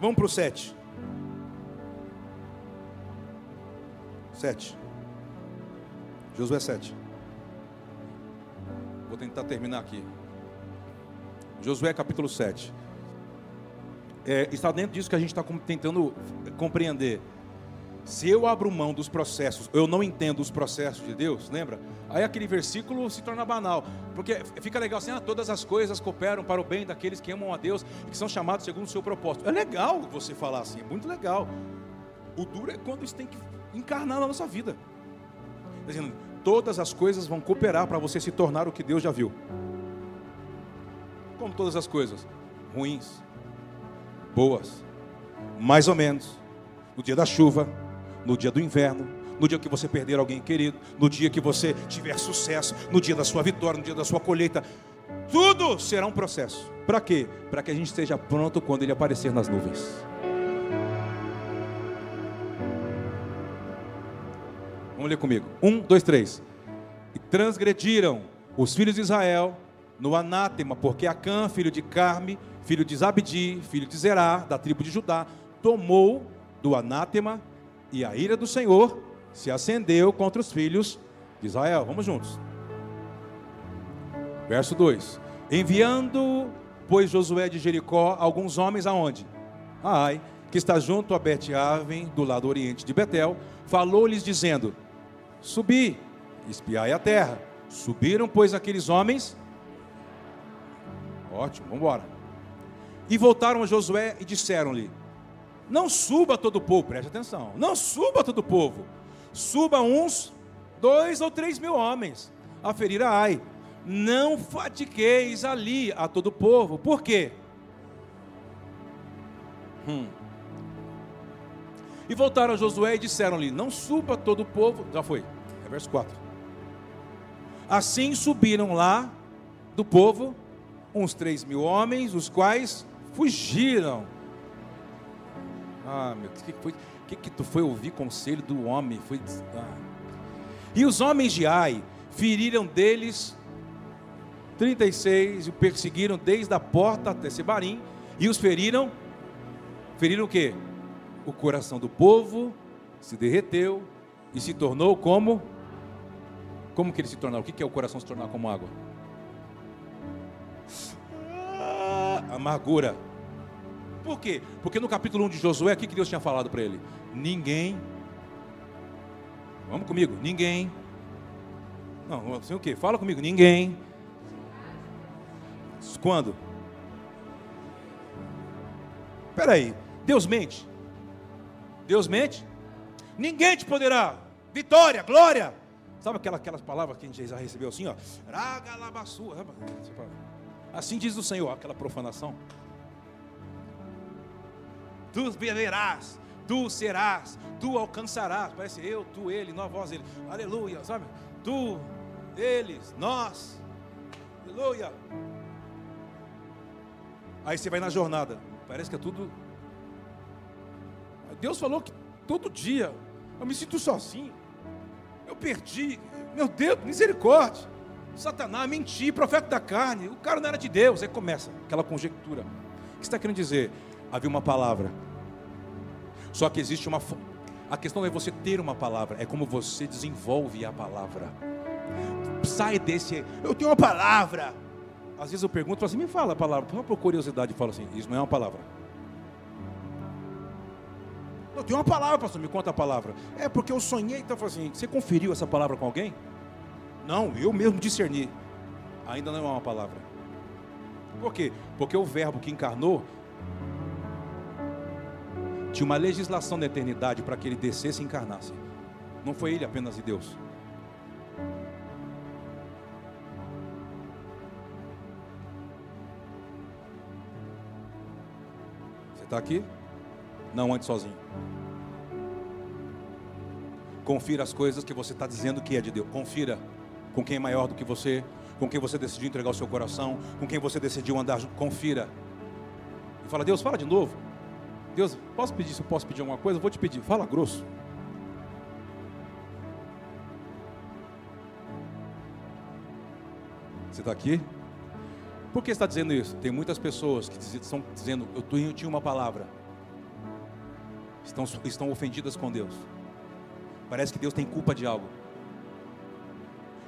A: Vamos para o 7. 7. Josué 7. Vou tentar terminar aqui. Josué capítulo 7. É, está dentro disso que a gente está tentando compreender. Se eu abro mão dos processos, eu não entendo os processos de Deus, lembra? Aí aquele versículo se torna banal, porque fica legal assim: ah, todas as coisas cooperam para o bem daqueles que amam a Deus e que são chamados segundo o seu propósito. É legal você falar assim, é muito legal. O duro é quando isso tem que encarnar na nossa vida. Dizendo, todas as coisas vão cooperar para você se tornar o que Deus já viu. Como todas as coisas, ruins, boas, mais ou menos, no dia da chuva, no dia do inverno, no dia que você perder alguém querido, no dia que você tiver sucesso, no dia da sua vitória, no dia da sua colheita. Tudo será um processo. Para quê? Para que a gente esteja pronto quando ele aparecer nas nuvens. Vamos ler comigo. Um, dois, três. E transgrediram os filhos de Israel no anátema, porque Acã, filho de Carme, filho de Zabdi, filho de Zerá, da tribo de Judá, tomou do anátema e a ira do Senhor se acendeu contra os filhos de Israel. Vamos juntos. Verso 2: Enviando, pois Josué de Jericó, alguns homens aonde? Ai, que está junto a Bet-Aven, do lado oriente de Betel, falou-lhes dizendo: Subi, espiai a terra. Subiram, pois, aqueles homens. Ótimo, vamos embora. E voltaram a Josué e disseram-lhe: não suba todo o povo, preste atenção. Não suba todo o povo. Suba uns, dois ou três mil homens a ferir a Ai. Não fatigueis ali a todo o povo. Por quê? Hum. E voltaram a Josué e disseram-lhe: Não suba todo o povo. Já foi. É verso 4. Assim subiram lá do povo uns três mil homens, os quais fugiram ah, meu, o que, foi? Que, que tu foi ouvir conselho do homem? Foi. Ah. E os homens de Ai feriram deles 36 e o perseguiram desde a porta até Sebarim e os feriram. Feriram o quê? O coração do povo se derreteu e se tornou como? Como que ele se tornou? O que é o coração se tornar como água? Ah, amargura. Por quê? Porque no capítulo 1 de Josué, o que Deus tinha falado para ele? Ninguém. Vamos comigo, ninguém. Não, assim o quê? Fala comigo, ninguém. Quando? Espera aí, Deus mente. Deus mente? Ninguém te poderá. Vitória, glória. Sabe aquelas, aquelas palavras que a gente já recebeu assim, ó? Assim diz o Senhor, aquela profanação tu beberás, tu serás, tu alcançarás. Parece eu, tu, ele, nós, vós, ele. Aleluia, sabe? Tu, eles, nós. Aleluia. Aí você vai na jornada. Parece que é tudo. Deus falou que todo dia eu me sinto sozinho. Eu perdi. Meu Deus, misericórdia. Satanás, menti, profeta da carne. O cara não era de Deus. Aí começa aquela conjectura. O que está querendo dizer? Havia uma palavra só que existe uma. A questão não é você ter uma palavra, é como você desenvolve a palavra. Sai desse. Eu tenho uma palavra. Às vezes eu pergunto assim: me fala a palavra. Por curiosidade, eu falo assim: isso não é uma palavra. Eu tenho uma palavra, pastor, me conta a palavra. É porque eu sonhei, então eu assim: você conferiu essa palavra com alguém? Não, eu mesmo discerni. Ainda não é uma palavra. Por quê? Porque o verbo que encarnou tinha uma legislação da eternidade para que ele descesse e encarnasse. Não foi ele apenas de Deus. Você está aqui? Não ande sozinho. Confira as coisas que você está dizendo que é de Deus. Confira com quem é maior do que você, com quem você decidiu entregar o seu coração, com quem você decidiu andar. Confira. E fala, Deus, fala de novo. Deus, posso pedir se eu posso pedir alguma coisa? Vou te pedir. Fala grosso. Você está aqui? Por que está dizendo isso? Tem muitas pessoas que estão dizendo, eu tinha uma palavra. Estão, estão ofendidas com Deus. Parece que Deus tem culpa de algo.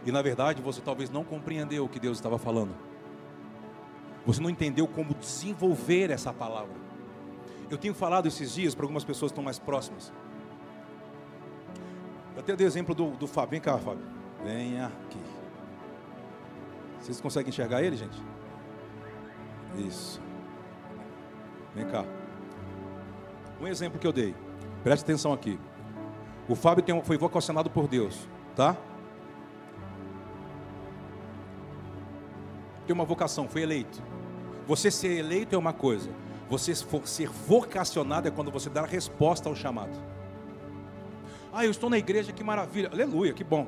A: E na verdade você talvez não compreendeu o que Deus estava falando. Você não entendeu como desenvolver essa palavra. Eu tenho falado esses dias para algumas pessoas que estão mais próximas. Eu até dei exemplo do, do Fábio. Vem cá, Fábio. Vem aqui. Vocês conseguem enxergar ele, gente? Isso. Vem cá. Um exemplo que eu dei. Preste atenção aqui. O Fábio tem, foi vocacionado por Deus, tá? Tem uma vocação, foi eleito. Você ser eleito é uma coisa. Você ser vocacionado é quando você dá a resposta ao chamado. Ah, eu estou na igreja, que maravilha. Aleluia, que bom.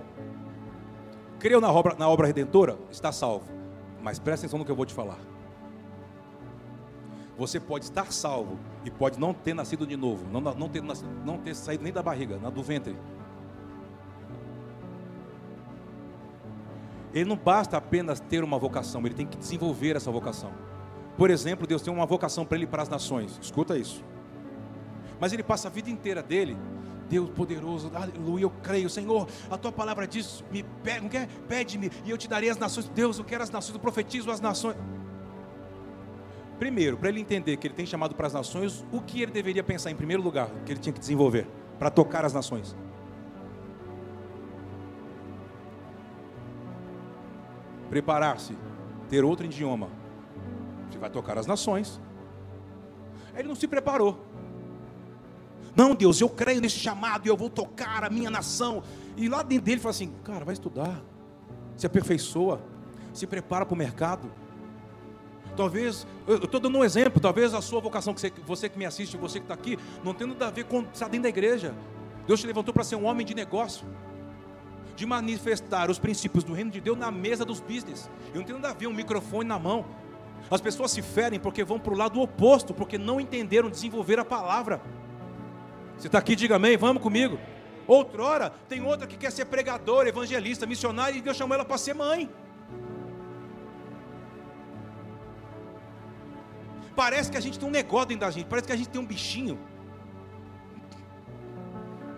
A: Creu na obra, na obra redentora? Está salvo. Mas presta atenção no que eu vou te falar. Você pode estar salvo e pode não ter nascido de novo, não, não, ter, não ter saído nem da barriga, do ventre. Ele não basta apenas ter uma vocação, ele tem que desenvolver essa vocação. Por exemplo, Deus tem uma vocação para ele para as nações. Escuta isso. Mas ele passa a vida inteira dele Deus poderoso, aleluia, eu creio, Senhor, a tua palavra diz, me pede-me e eu te darei as nações. Deus, eu quero as nações, eu profetizo as nações. Primeiro, para ele entender que ele tem chamado para as nações, o que ele deveria pensar em primeiro lugar, que ele tinha que desenvolver para tocar as nações? Preparar-se, ter outro idioma. Você vai tocar as nações. Ele não se preparou. Não, Deus, eu creio nesse chamado e eu vou tocar a minha nação. E lá dentro dele fala assim: cara, vai estudar, se aperfeiçoa, se prepara para o mercado. Talvez, eu estou dando um exemplo, talvez a sua vocação, que você, você que me assiste, você que está aqui, não tem nada a ver com estar dentro da igreja. Deus te levantou para ser um homem de negócio, de manifestar os princípios do reino de Deus na mesa dos business. E não tem nada a ver um microfone na mão. As pessoas se ferem porque vão para o lado oposto, porque não entenderam desenvolver a palavra. Você está aqui, diga amém, vamos comigo. Outrora, tem outra que quer ser pregadora, evangelista, missionária, e Deus chamou ela para ser mãe. Parece que a gente tem um negócio dentro da gente, parece que a gente tem um bichinho.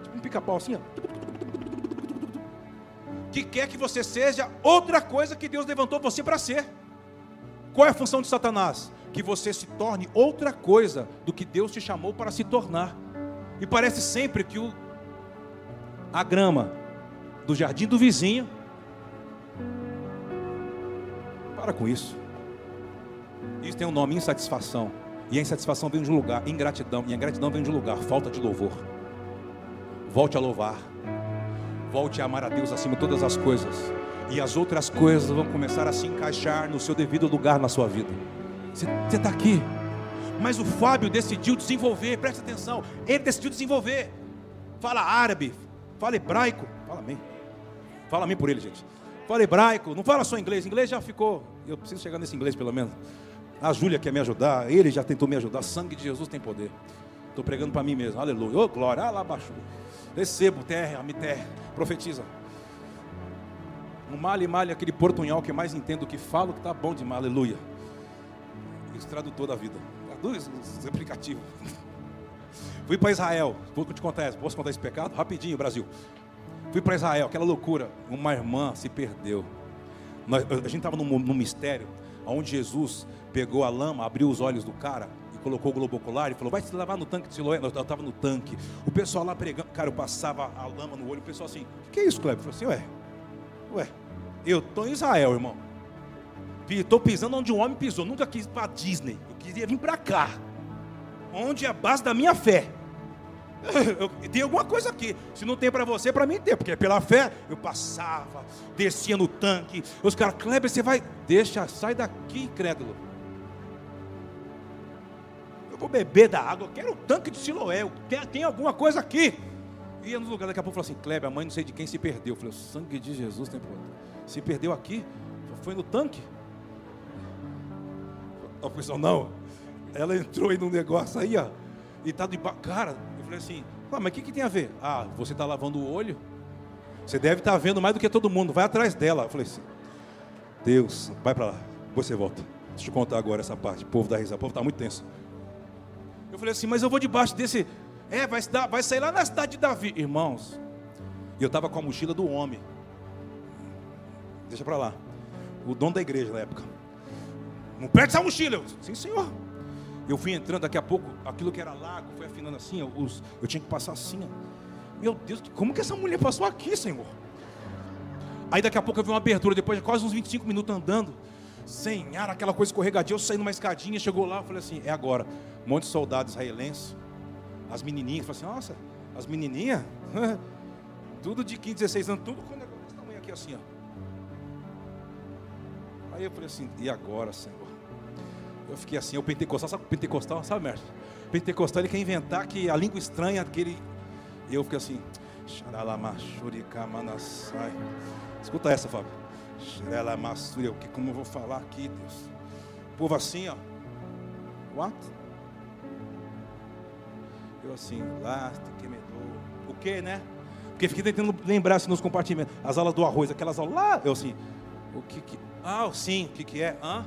A: Tipo um pica-pau assim, ó. Que quer que você seja outra coisa que Deus levantou você para ser. Qual é a função de Satanás? Que você se torne outra coisa do que Deus te chamou para se tornar. E parece sempre que o, a grama do jardim do vizinho. Para com isso. Isso tem um nome insatisfação. E a insatisfação vem de um lugar, ingratidão. E a ingratidão vem de um lugar, falta de louvor. Volte a louvar. Volte a amar a Deus acima de todas as coisas. E as outras coisas vão começar a se encaixar no seu devido lugar na sua vida. Você está aqui. Mas o Fábio decidiu desenvolver, presta atenção. Ele decidiu desenvolver. Fala árabe, fala hebraico. Fala amém. Fala amém por ele, gente. Fala hebraico, não fala só inglês. Inglês já ficou. Eu preciso chegar nesse inglês pelo menos. A Júlia quer me ajudar, ele já tentou me ajudar. Sangue de Jesus tem poder. Estou pregando para mim mesmo. Aleluia. Ô, oh, glória. Ah, lá abaixo. Recebo, terra, me terra. Profetiza. Um male, male, aquele portunhol que mais entendo que falo, que está bom demais. Aleluia. Esse tradutor da vida. Traduz os aplicativos. Fui para Israel. Vou te contar, posso contar esse pecado? Rapidinho, Brasil. Fui para Israel, aquela loucura. Uma irmã se perdeu. A gente estava num, num mistério, onde Jesus pegou a lama, abriu os olhos do cara e colocou o globo ocular e falou: Vai se lavar no tanque de Siloé. Eu estava no tanque. O pessoal lá pregando, cara, eu passava a lama no olho. O pessoal assim: O que é isso, Kleber? Eu falei assim: Ué, ué, eu estou em Israel, irmão. Estou pisando onde um homem pisou. Nunca quis ir para Disney. Eu queria vir para cá. Onde é a base da minha fé. Eu, tem alguma coisa aqui. Se não tem para você, para mim tem. Porque pela fé eu passava, descia no tanque. Os caras, Kleber, você vai. Deixa, sai daqui, incrédulo. Eu vou beber da água. Eu quero o tanque de Siloé. Tem, tem alguma coisa aqui. Ia no lugar, daqui a pouco falou assim: Kleber, a mãe não sei de quem se perdeu. Eu falei: o sangue de Jesus tem poder. Se perdeu aqui? Foi no tanque? A pessoa, não. Ela entrou aí num negócio aí, ó. E tá de. Cara, eu falei assim, ah, mas o que, que tem a ver? Ah, você está lavando o olho? Você deve estar tá vendo mais do que todo mundo. Vai atrás dela. Eu falei assim, Deus, vai para lá. Você volta. Deixa eu contar agora essa parte. O povo da risada. O povo está muito tenso. Eu falei assim, mas eu vou debaixo desse. É, vai, vai sair lá na cidade de Davi. Irmãos, eu estava com a mochila do homem. Deixa para lá. O dono da igreja na época. Não perde essa mochila. Eu, Sim, senhor. Eu fui entrando, daqui a pouco, aquilo que era lago, foi afinando assim, os, eu tinha que passar assim. Meu Deus, como que essa mulher passou aqui, Senhor? Aí daqui a pouco eu vi uma abertura, depois de quase uns 25 minutos andando. Senhor, aquela coisa escorregadia, eu saí numa escadinha, chegou lá, eu falei assim, é agora. Um monte de soldados israelenses, as menininhas, falei assim, nossa, as menininhas, tudo de 15, 16 anos, tudo com negócio desse tamanho aqui assim, ó. Aí eu falei assim, e agora, Senhor? Eu fiquei assim, o pentecostal, sabe o pentecostal, sabe? O pentecostal ele quer inventar que a língua estranha, aquele. Eu fiquei assim, Escuta essa, Fábio. Que como eu vou falar aqui, Deus? O povo assim, ó. What? Eu assim, lá, que medou. O que, né? Porque fiquei tentando lembrar assim nos compartimentos. As aulas do arroz, aquelas aulas lá. Eu assim, o que que. Ah, sim, o que que é? Hã?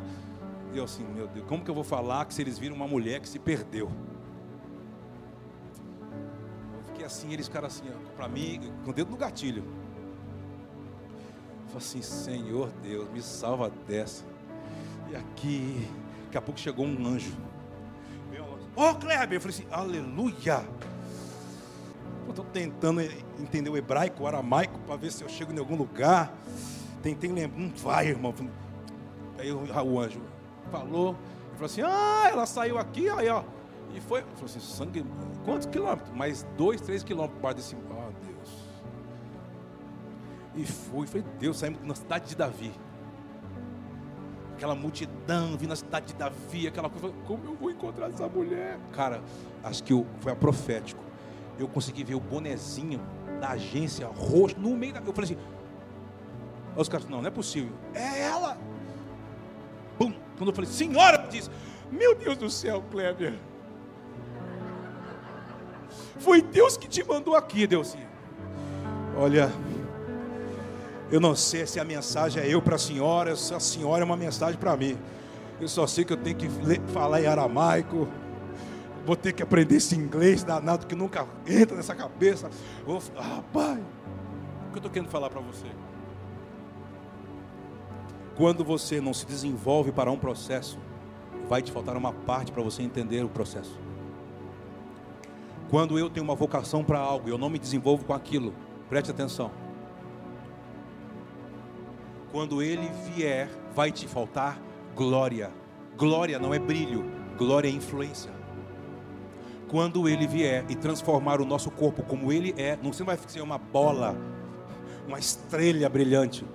A: Eu assim, meu Deus, como que eu vou falar que se eles viram uma mulher que se perdeu? Eu fiquei assim, eles ficaram assim, para mim, com o dedo no gatilho. Eu falei assim, Senhor Deus, me salva dessa. E aqui, daqui a pouco chegou um anjo. Ó, oh, Kleber, eu falei assim, aleluia. Eu estou tentando entender o hebraico, o aramaico, para ver se eu chego em algum lugar. Tentei lembrar, não vai, irmão. Aí o anjo, falou, ele falou assim: ah, ela saiu aqui, aí ó. E foi, falou assim: sangue, quantos quilômetros? Mais dois, três quilômetros para desse. Ah, Deus. E foi Deus, saímos na cidade de Davi. Aquela multidão vindo na cidade de Davi, aquela coisa, como eu vou encontrar essa mulher? Cara, acho que foi a profético. Eu consegui ver o bonezinho da agência roxo no meio da. Eu falei assim. Os caras, não, não é possível. É ela. Quando eu falei, senhora, disse, meu Deus do céu, Kleber. Foi Deus que te mandou aqui, Deus. Olha, eu não sei se a mensagem é eu para a senhora, se a senhora é uma mensagem para mim. Eu só sei que eu tenho que falar em aramaico. Vou ter que aprender esse inglês danado que nunca entra nessa cabeça. Vou, pai, o que eu estou querendo falar para você? Quando você não se desenvolve para um processo, vai te faltar uma parte para você entender o processo. Quando eu tenho uma vocação para algo e eu não me desenvolvo com aquilo, preste atenção. Quando ele vier, vai te faltar glória. Glória não é brilho, glória é influência. Quando ele vier e transformar o nosso corpo como ele é, não vai ser uma bola, uma estrela brilhante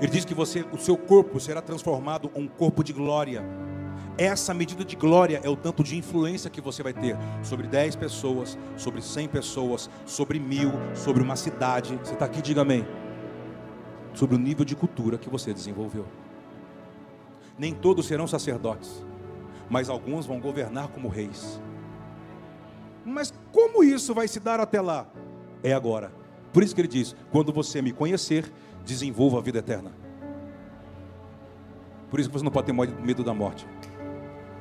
A: ele diz que você, o seu corpo será transformado um corpo de glória. Essa medida de glória é o tanto de influência que você vai ter sobre 10 pessoas, sobre 100 pessoas, sobre mil, sobre uma cidade. Você está aqui, diga amém. Sobre o nível de cultura que você desenvolveu. Nem todos serão sacerdotes, mas alguns vão governar como reis. Mas como isso vai se dar até lá? É agora. Por isso que ele diz: quando você me conhecer desenvolva a vida eterna. Por isso que você não pode ter medo da morte.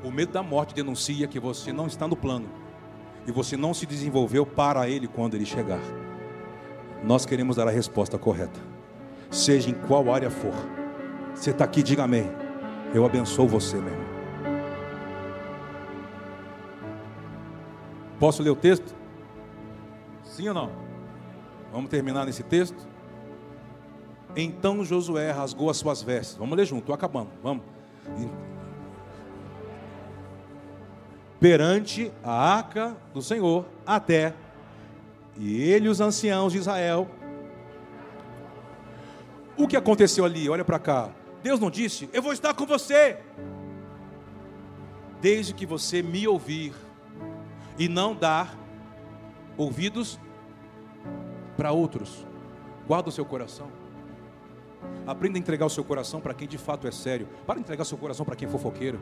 A: O medo da morte denuncia que você não está no plano e você não se desenvolveu para ele quando ele chegar. Nós queremos dar a resposta correta, seja em qual área for. Você está aqui, diga amém. Eu abençoo você, meu irmão. Posso ler o texto? Sim ou não? Vamos terminar nesse texto? Então Josué rasgou as suas vestes. Vamos ler junto, acabando. Vamos. Perante a arca do Senhor, até e ele e os anciãos de Israel. O que aconteceu ali? Olha para cá. Deus não disse: Eu vou estar com você. Desde que você me ouvir e não dar ouvidos para outros. Guarda o seu coração. Aprenda a entregar o seu coração para quem de fato é sério. Para de entregar o seu coração para quem é fofoqueiro.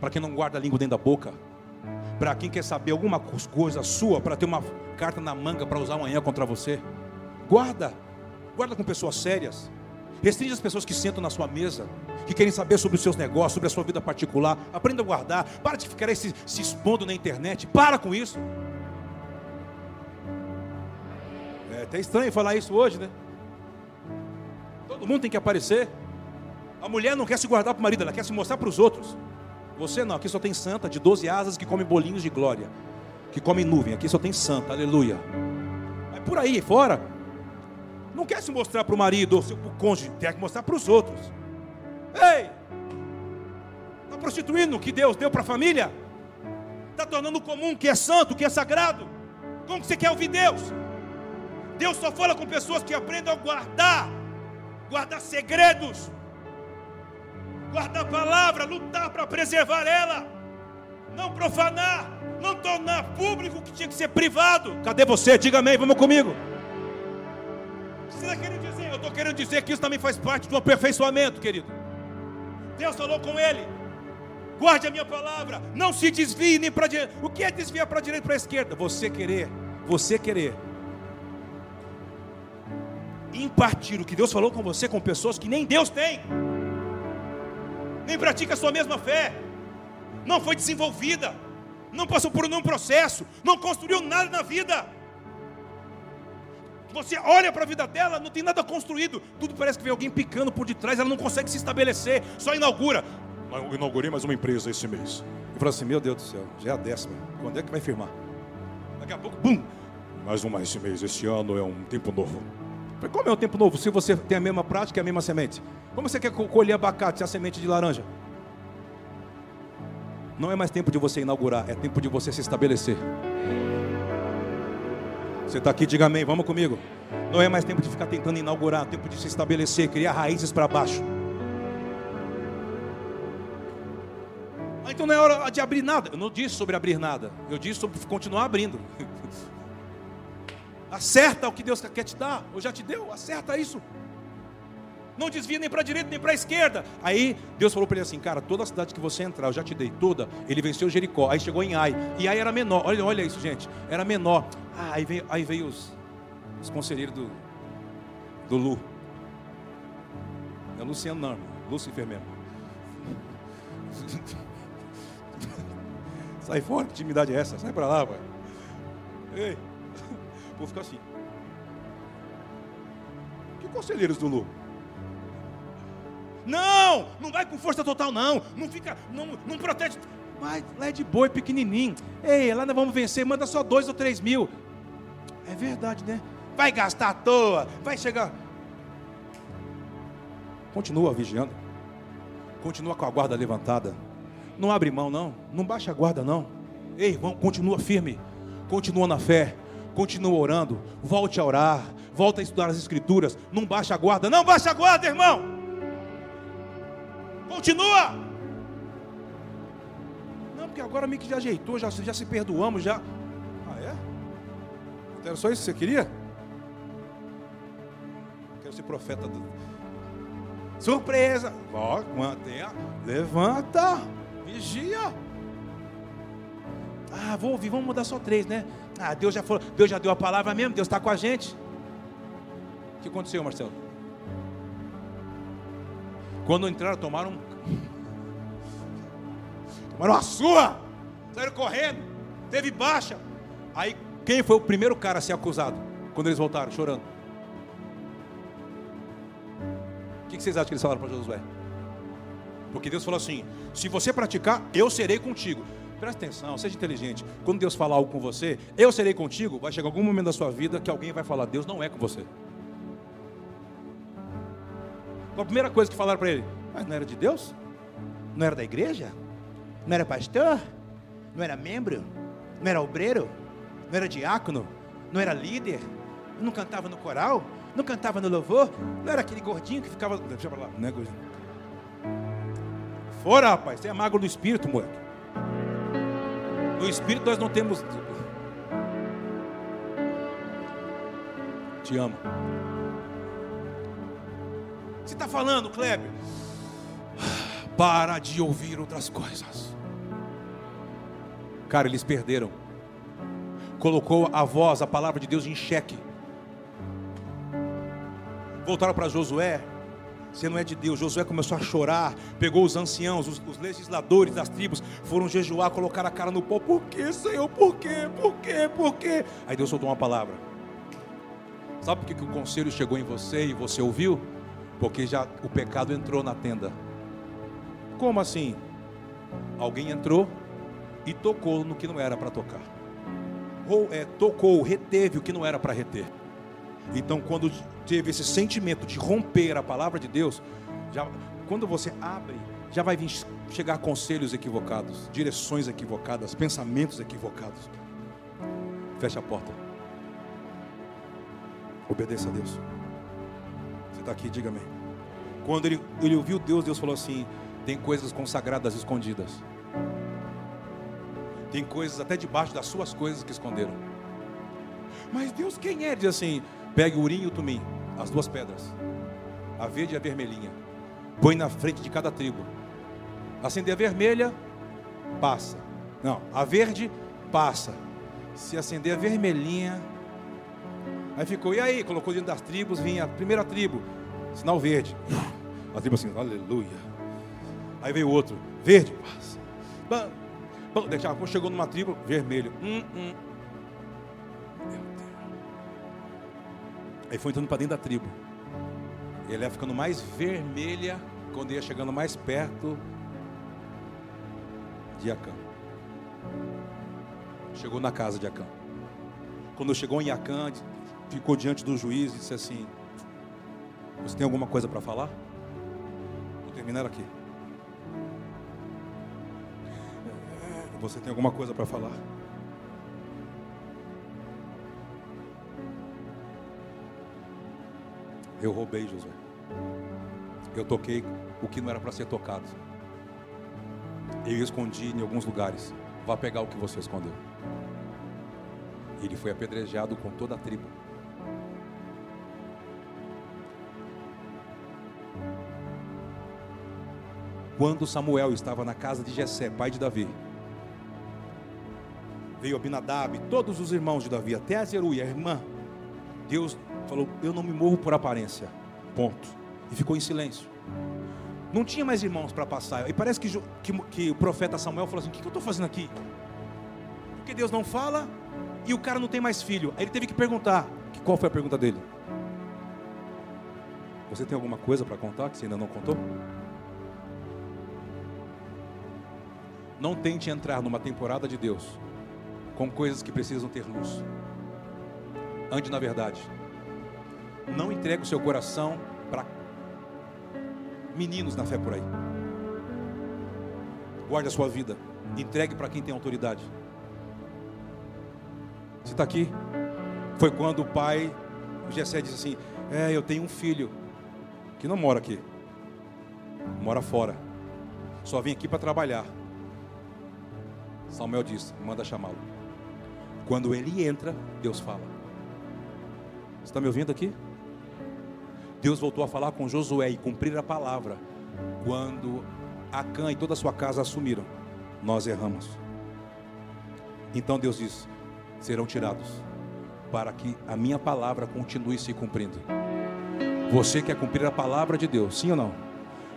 A: Para quem não guarda a língua dentro da boca. quebrar, quem quer saber alguma coisa sua para ter uma carta na manga para usar amanhã contra você, guarda, guarda com pessoas sérias. Restringe as pessoas que sentam na sua mesa, que querem saber sobre os seus negócios, sobre a sua vida particular. Aprenda a guardar. Para de ficar se, se expondo na internet. Para com isso. É até estranho falar isso hoje, né? Todo mundo tem que aparecer. A mulher não quer se guardar para o marido, ela quer se mostrar para os outros. Você não, aqui só tem santa de 12 asas que come bolinhos de glória, que come nuvem. Aqui só tem santa, aleluia. Mas por aí fora, não quer se mostrar para o marido ou para o cônjuge, tem que mostrar para os outros. Ei! Está prostituindo o que Deus deu para a família? Está tornando comum o que é santo, o que é sagrado? Como que você quer ouvir Deus? Deus só fala com pessoas que aprendem a guardar, guardar segredos, guardar a palavra, lutar para preservar ela, não profanar, não tornar público o que tinha que ser privado. Cadê você? Diga amém, vamos comigo está querendo dizer? Eu estou querendo dizer que isso também faz parte do aperfeiçoamento, querido. Deus falou com ele. Guarde a minha palavra. Não se desvie nem para direita. O que é desviar para a direita e para a esquerda? Você querer. Você querer. Impartir o que Deus falou com você com pessoas que nem Deus tem. Nem pratica a sua mesma fé. Não foi desenvolvida. Não passou por nenhum processo. Não construiu nada na vida. Você olha para a vida dela, não tem nada construído. Tudo parece que vem alguém picando por detrás, ela não consegue se estabelecer, só inaugura. Eu inaugurei mais uma empresa esse mês. E fala assim: Meu Deus do céu, já é a décima. Quando é que vai firmar? Daqui a pouco, bum! Mais uma esse mês. Esse ano é um tempo novo. Falei, como é um tempo novo? Se você tem a mesma prática e a mesma semente. Como você quer colher abacate se a semente de laranja? Não é mais tempo de você inaugurar, é tempo de você se estabelecer. Você está aqui, diga amém, vamos comigo. Não é mais tempo de ficar tentando inaugurar, tempo de se estabelecer, criar raízes para baixo. Ah, então não é hora de abrir nada. Eu não disse sobre abrir nada, eu disse sobre continuar abrindo. Acerta o que Deus quer te dar, ou já te deu, acerta isso. Não desvia nem para a direita nem para a esquerda. Aí Deus falou para ele assim: Cara, toda a cidade que você entrar, eu já te dei toda. Ele venceu Jericó. Aí chegou em Ai. E Ai era menor. Olha, olha isso, gente. Era menor. Ah, aí veio, aí veio os, os conselheiros do, do Lu. É Luciano, não, irmão. Lúcifer mesmo. Sai fora, que intimidade é essa? Sai para lá, pai. Ei, vou ficar assim. Que conselheiros do Lu? Não, não vai com força total, não. Não fica, não, não protege. Vai, lá é de boi, pequenininho. Ei, lá nós vamos vencer, manda só dois ou três mil. É verdade, né? Vai gastar à toa, vai chegar. Continua vigiando. Continua com a guarda levantada. Não abre mão, não. Não baixa a guarda, não. Ei, irmão, continua firme. Continua na fé. Continua orando. Volte a orar. Volta a estudar as escrituras. Não baixa a guarda. Não baixa a guarda, irmão. Continua. Não, porque agora meio que já ajeitou, já, já se perdoamos, já. Ah, é? Era só isso que você queria? Quero ser profeta do. Surpresa! Mantenha. Levanta. Vigia. Ah, vou ouvir, vamos mudar só três, né? Ah, Deus já falou, Deus já deu a palavra mesmo, Deus está com a gente. O que aconteceu, Marcelo? Quando entraram, tomaram. Tomaram uma sua! Saíram correndo, teve baixa. Aí, quem foi o primeiro cara a ser acusado? Quando eles voltaram, chorando. O que vocês acham que eles falaram para Josué? Porque Deus falou assim: se você praticar, eu serei contigo. Presta atenção, seja inteligente. Quando Deus falar algo com você, eu serei contigo, vai chegar algum momento da sua vida que alguém vai falar: Deus não é com você. A primeira coisa que falaram para ele: Mas não era de Deus? Não era da igreja? Não era pastor? Não era membro? Não era obreiro? Não era diácono? Não era líder? Não cantava no coral? Não cantava no louvor? Não era aquele gordinho que ficava. Deixa eu falar, não é gordinho? Fora, rapaz, você é magro do espírito, moleque. No espírito nós não temos. Te amo. Você está falando, Kleber? Para de ouvir outras coisas. Cara, eles perderam. Colocou a voz, a palavra de Deus em xeque. Voltaram para Josué. Você não é de Deus. Josué começou a chorar. Pegou os anciãos, os, os legisladores das tribos. Foram jejuar, colocaram a cara no pó. Por que, Senhor? Por quê? Por quê? Por quê? Aí Deus soltou uma palavra. Sabe por que, que o conselho chegou em você e você ouviu? Porque já o pecado entrou na tenda. Como assim? Alguém entrou e tocou no que não era para tocar. Ou é, tocou, reteve o que não era para reter. Então, quando teve esse sentimento de romper a palavra de Deus, já, quando você abre, já vai vir chegar conselhos equivocados, direções equivocadas, pensamentos equivocados. Feche a porta. Obedeça a Deus. Está aqui, diga amém. Quando ele, ele ouviu Deus, Deus falou assim: tem coisas consagradas escondidas. Tem coisas até debaixo das suas coisas que esconderam. Mas Deus quem é? Diz assim: pegue o urim e o tumim, as duas pedras, a verde e a vermelhinha. Põe na frente de cada tribo. Acender a vermelha, passa. Não, a verde, passa. Se acender a vermelhinha, Aí ficou, e aí? Colocou dentro das tribos, vinha a primeira tribo, sinal verde. A tribo assim, aleluia. Aí veio outro, verde. Bom, bom, quando chegou numa tribo, vermelho. Hum, hum. Meu Deus. Aí foi entrando para dentro da tribo. E ela ia ficando mais vermelha quando ia chegando mais perto de Acã. Chegou na casa de Acã. Quando chegou em Acã, ficou diante do juiz e disse assim: Você tem alguma coisa para falar? Vou terminar aqui. Você tem alguma coisa para falar? Eu roubei, Josué. Eu toquei o que não era para ser tocado. Eu escondi em alguns lugares. Vá pegar o que você escondeu. Ele foi apedrejado com toda a tribo. Quando Samuel estava na casa de Jessé, pai de Davi. Veio Abinadab, todos os irmãos de Davi, até a Zeruia, a irmã. Deus falou: Eu não me movo por aparência. Ponto. E ficou em silêncio. Não tinha mais irmãos para passar. E parece que, que, que, o profeta Samuel falou assim: O que, que eu estou fazendo aqui? Porque Deus não fala e o cara não tem mais filho. Aí ele teve que perguntar. Qual foi a pergunta dele? Você tem alguma coisa para contar que você ainda não contou? Não tente entrar numa temporada de Deus com coisas que precisam ter luz. Ande na verdade. Não entregue o seu coração para meninos na fé por aí. Guarde a sua vida. Entregue para quem tem autoridade. Você está aqui? Foi quando o pai, o Gessé, disse assim: É, eu tenho um filho que não mora aqui, mora fora, só vem aqui para trabalhar. Samuel diz: manda chamá-lo. Quando ele entra, Deus fala. Você está me ouvindo aqui? Deus voltou a falar com Josué e cumprir a palavra. Quando Acã e toda a sua casa assumiram, nós erramos. Então Deus diz: serão tirados, para que a minha palavra continue se cumprindo. Você quer cumprir a palavra de Deus, sim ou não?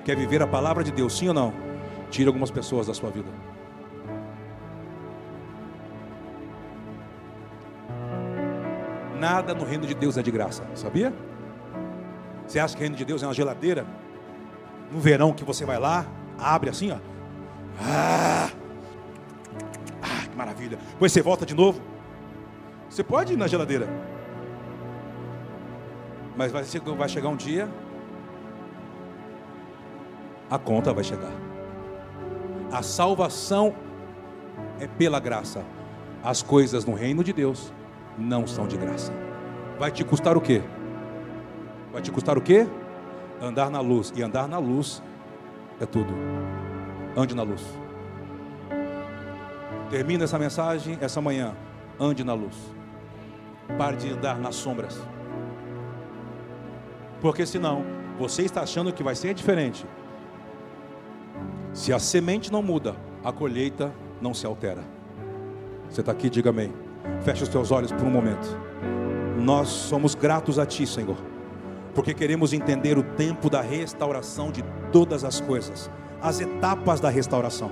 A: Quer viver a palavra de Deus, sim ou não? Tira algumas pessoas da sua vida. Nada no reino de Deus é de graça, sabia? Você acha que o reino de Deus é uma geladeira? No verão que você vai lá, abre assim, ó. Ah, ah que maravilha. Depois você volta de novo. Você pode ir na geladeira. Mas vai, vai chegar um dia, a conta vai chegar. A salvação é pela graça. As coisas no reino de Deus não são de graça. Vai te custar o quê? Vai te custar o quê? Andar na luz. E andar na luz é tudo. Ande na luz. Termina essa mensagem essa manhã. Ande na luz. Pare de andar nas sombras. Porque senão, você está achando que vai ser diferente. Se a semente não muda, a colheita não se altera. Você está aqui, diga amém. Feche os teus olhos por um momento. Nós somos gratos a Ti, Senhor, porque queremos entender o tempo da restauração de todas as coisas, as etapas da restauração.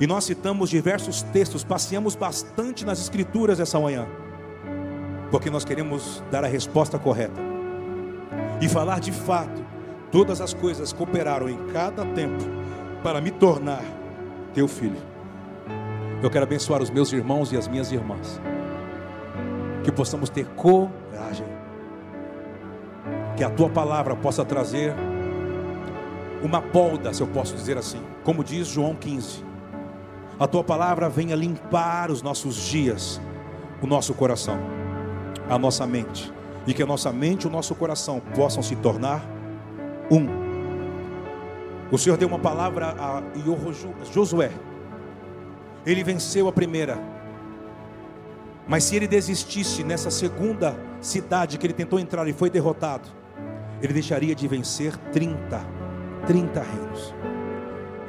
A: E nós citamos diversos textos, passeamos bastante nas Escrituras essa manhã, porque nós queremos dar a resposta correta e falar de fato, todas as coisas cooperaram em cada tempo para me tornar teu filho. Eu quero abençoar os meus irmãos e as minhas irmãs, que possamos ter coragem, que a tua palavra possa trazer uma polda, se eu posso dizer assim, como diz João 15 a tua palavra venha limpar os nossos dias, o nosso coração, a nossa mente, e que a nossa mente e o nosso coração possam se tornar um. O Senhor deu uma palavra a Josué, ele venceu a primeira, mas se ele desistisse nessa segunda cidade que ele tentou entrar e foi derrotado, ele deixaria de vencer 30, 30 reinos.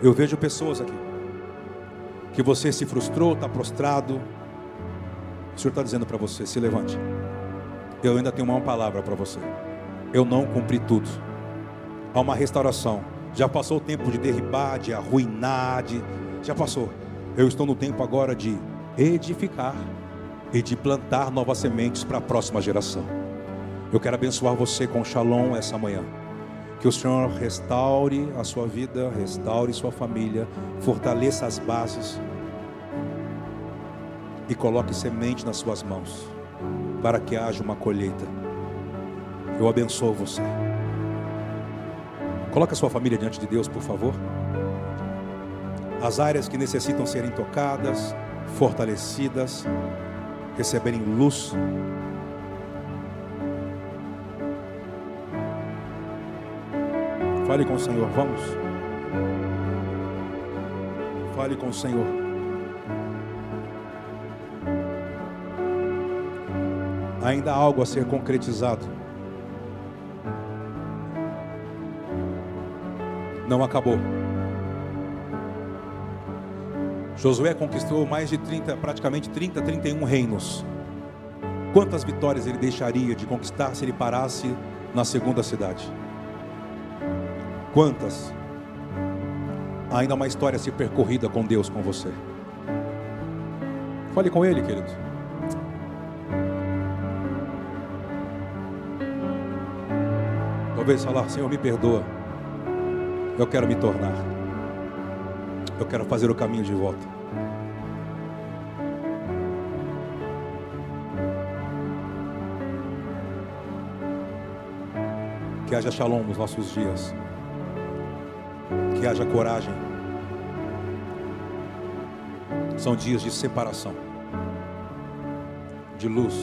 A: Eu vejo pessoas aqui que você se frustrou, está prostrado. O Senhor está dizendo para você: se levante. Eu ainda tenho uma palavra para você. Eu não cumpri tudo. Há uma restauração. Já passou o tempo de derribar, de arruinar, de... já passou. Eu estou no tempo agora de edificar e de plantar novas sementes para a próxima geração. Eu quero abençoar você com shalom essa manhã. Que o Senhor restaure a sua vida, restaure sua família, fortaleça as bases e coloque semente nas suas mãos, para que haja uma colheita. Eu abençoo você. Coloque a sua família diante de Deus, por favor. As áreas que necessitam serem tocadas, fortalecidas, receberem luz, Fale com o Senhor, vamos. Fale com o Senhor. Ainda há algo a ser concretizado. Não acabou. Josué conquistou mais de 30, praticamente 30, 31 reinos. Quantas vitórias ele deixaria de conquistar se ele parasse na segunda cidade? Quantas? Ainda uma história a ser percorrida com Deus, com você. Fale com Ele, querido. Talvez falar, Senhor, me perdoa. Eu quero me tornar. Eu quero fazer o caminho de volta. Que haja shalom nos nossos dias que haja coragem. São dias de separação, de luz.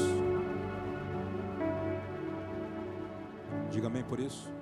A: Diga amém por isso.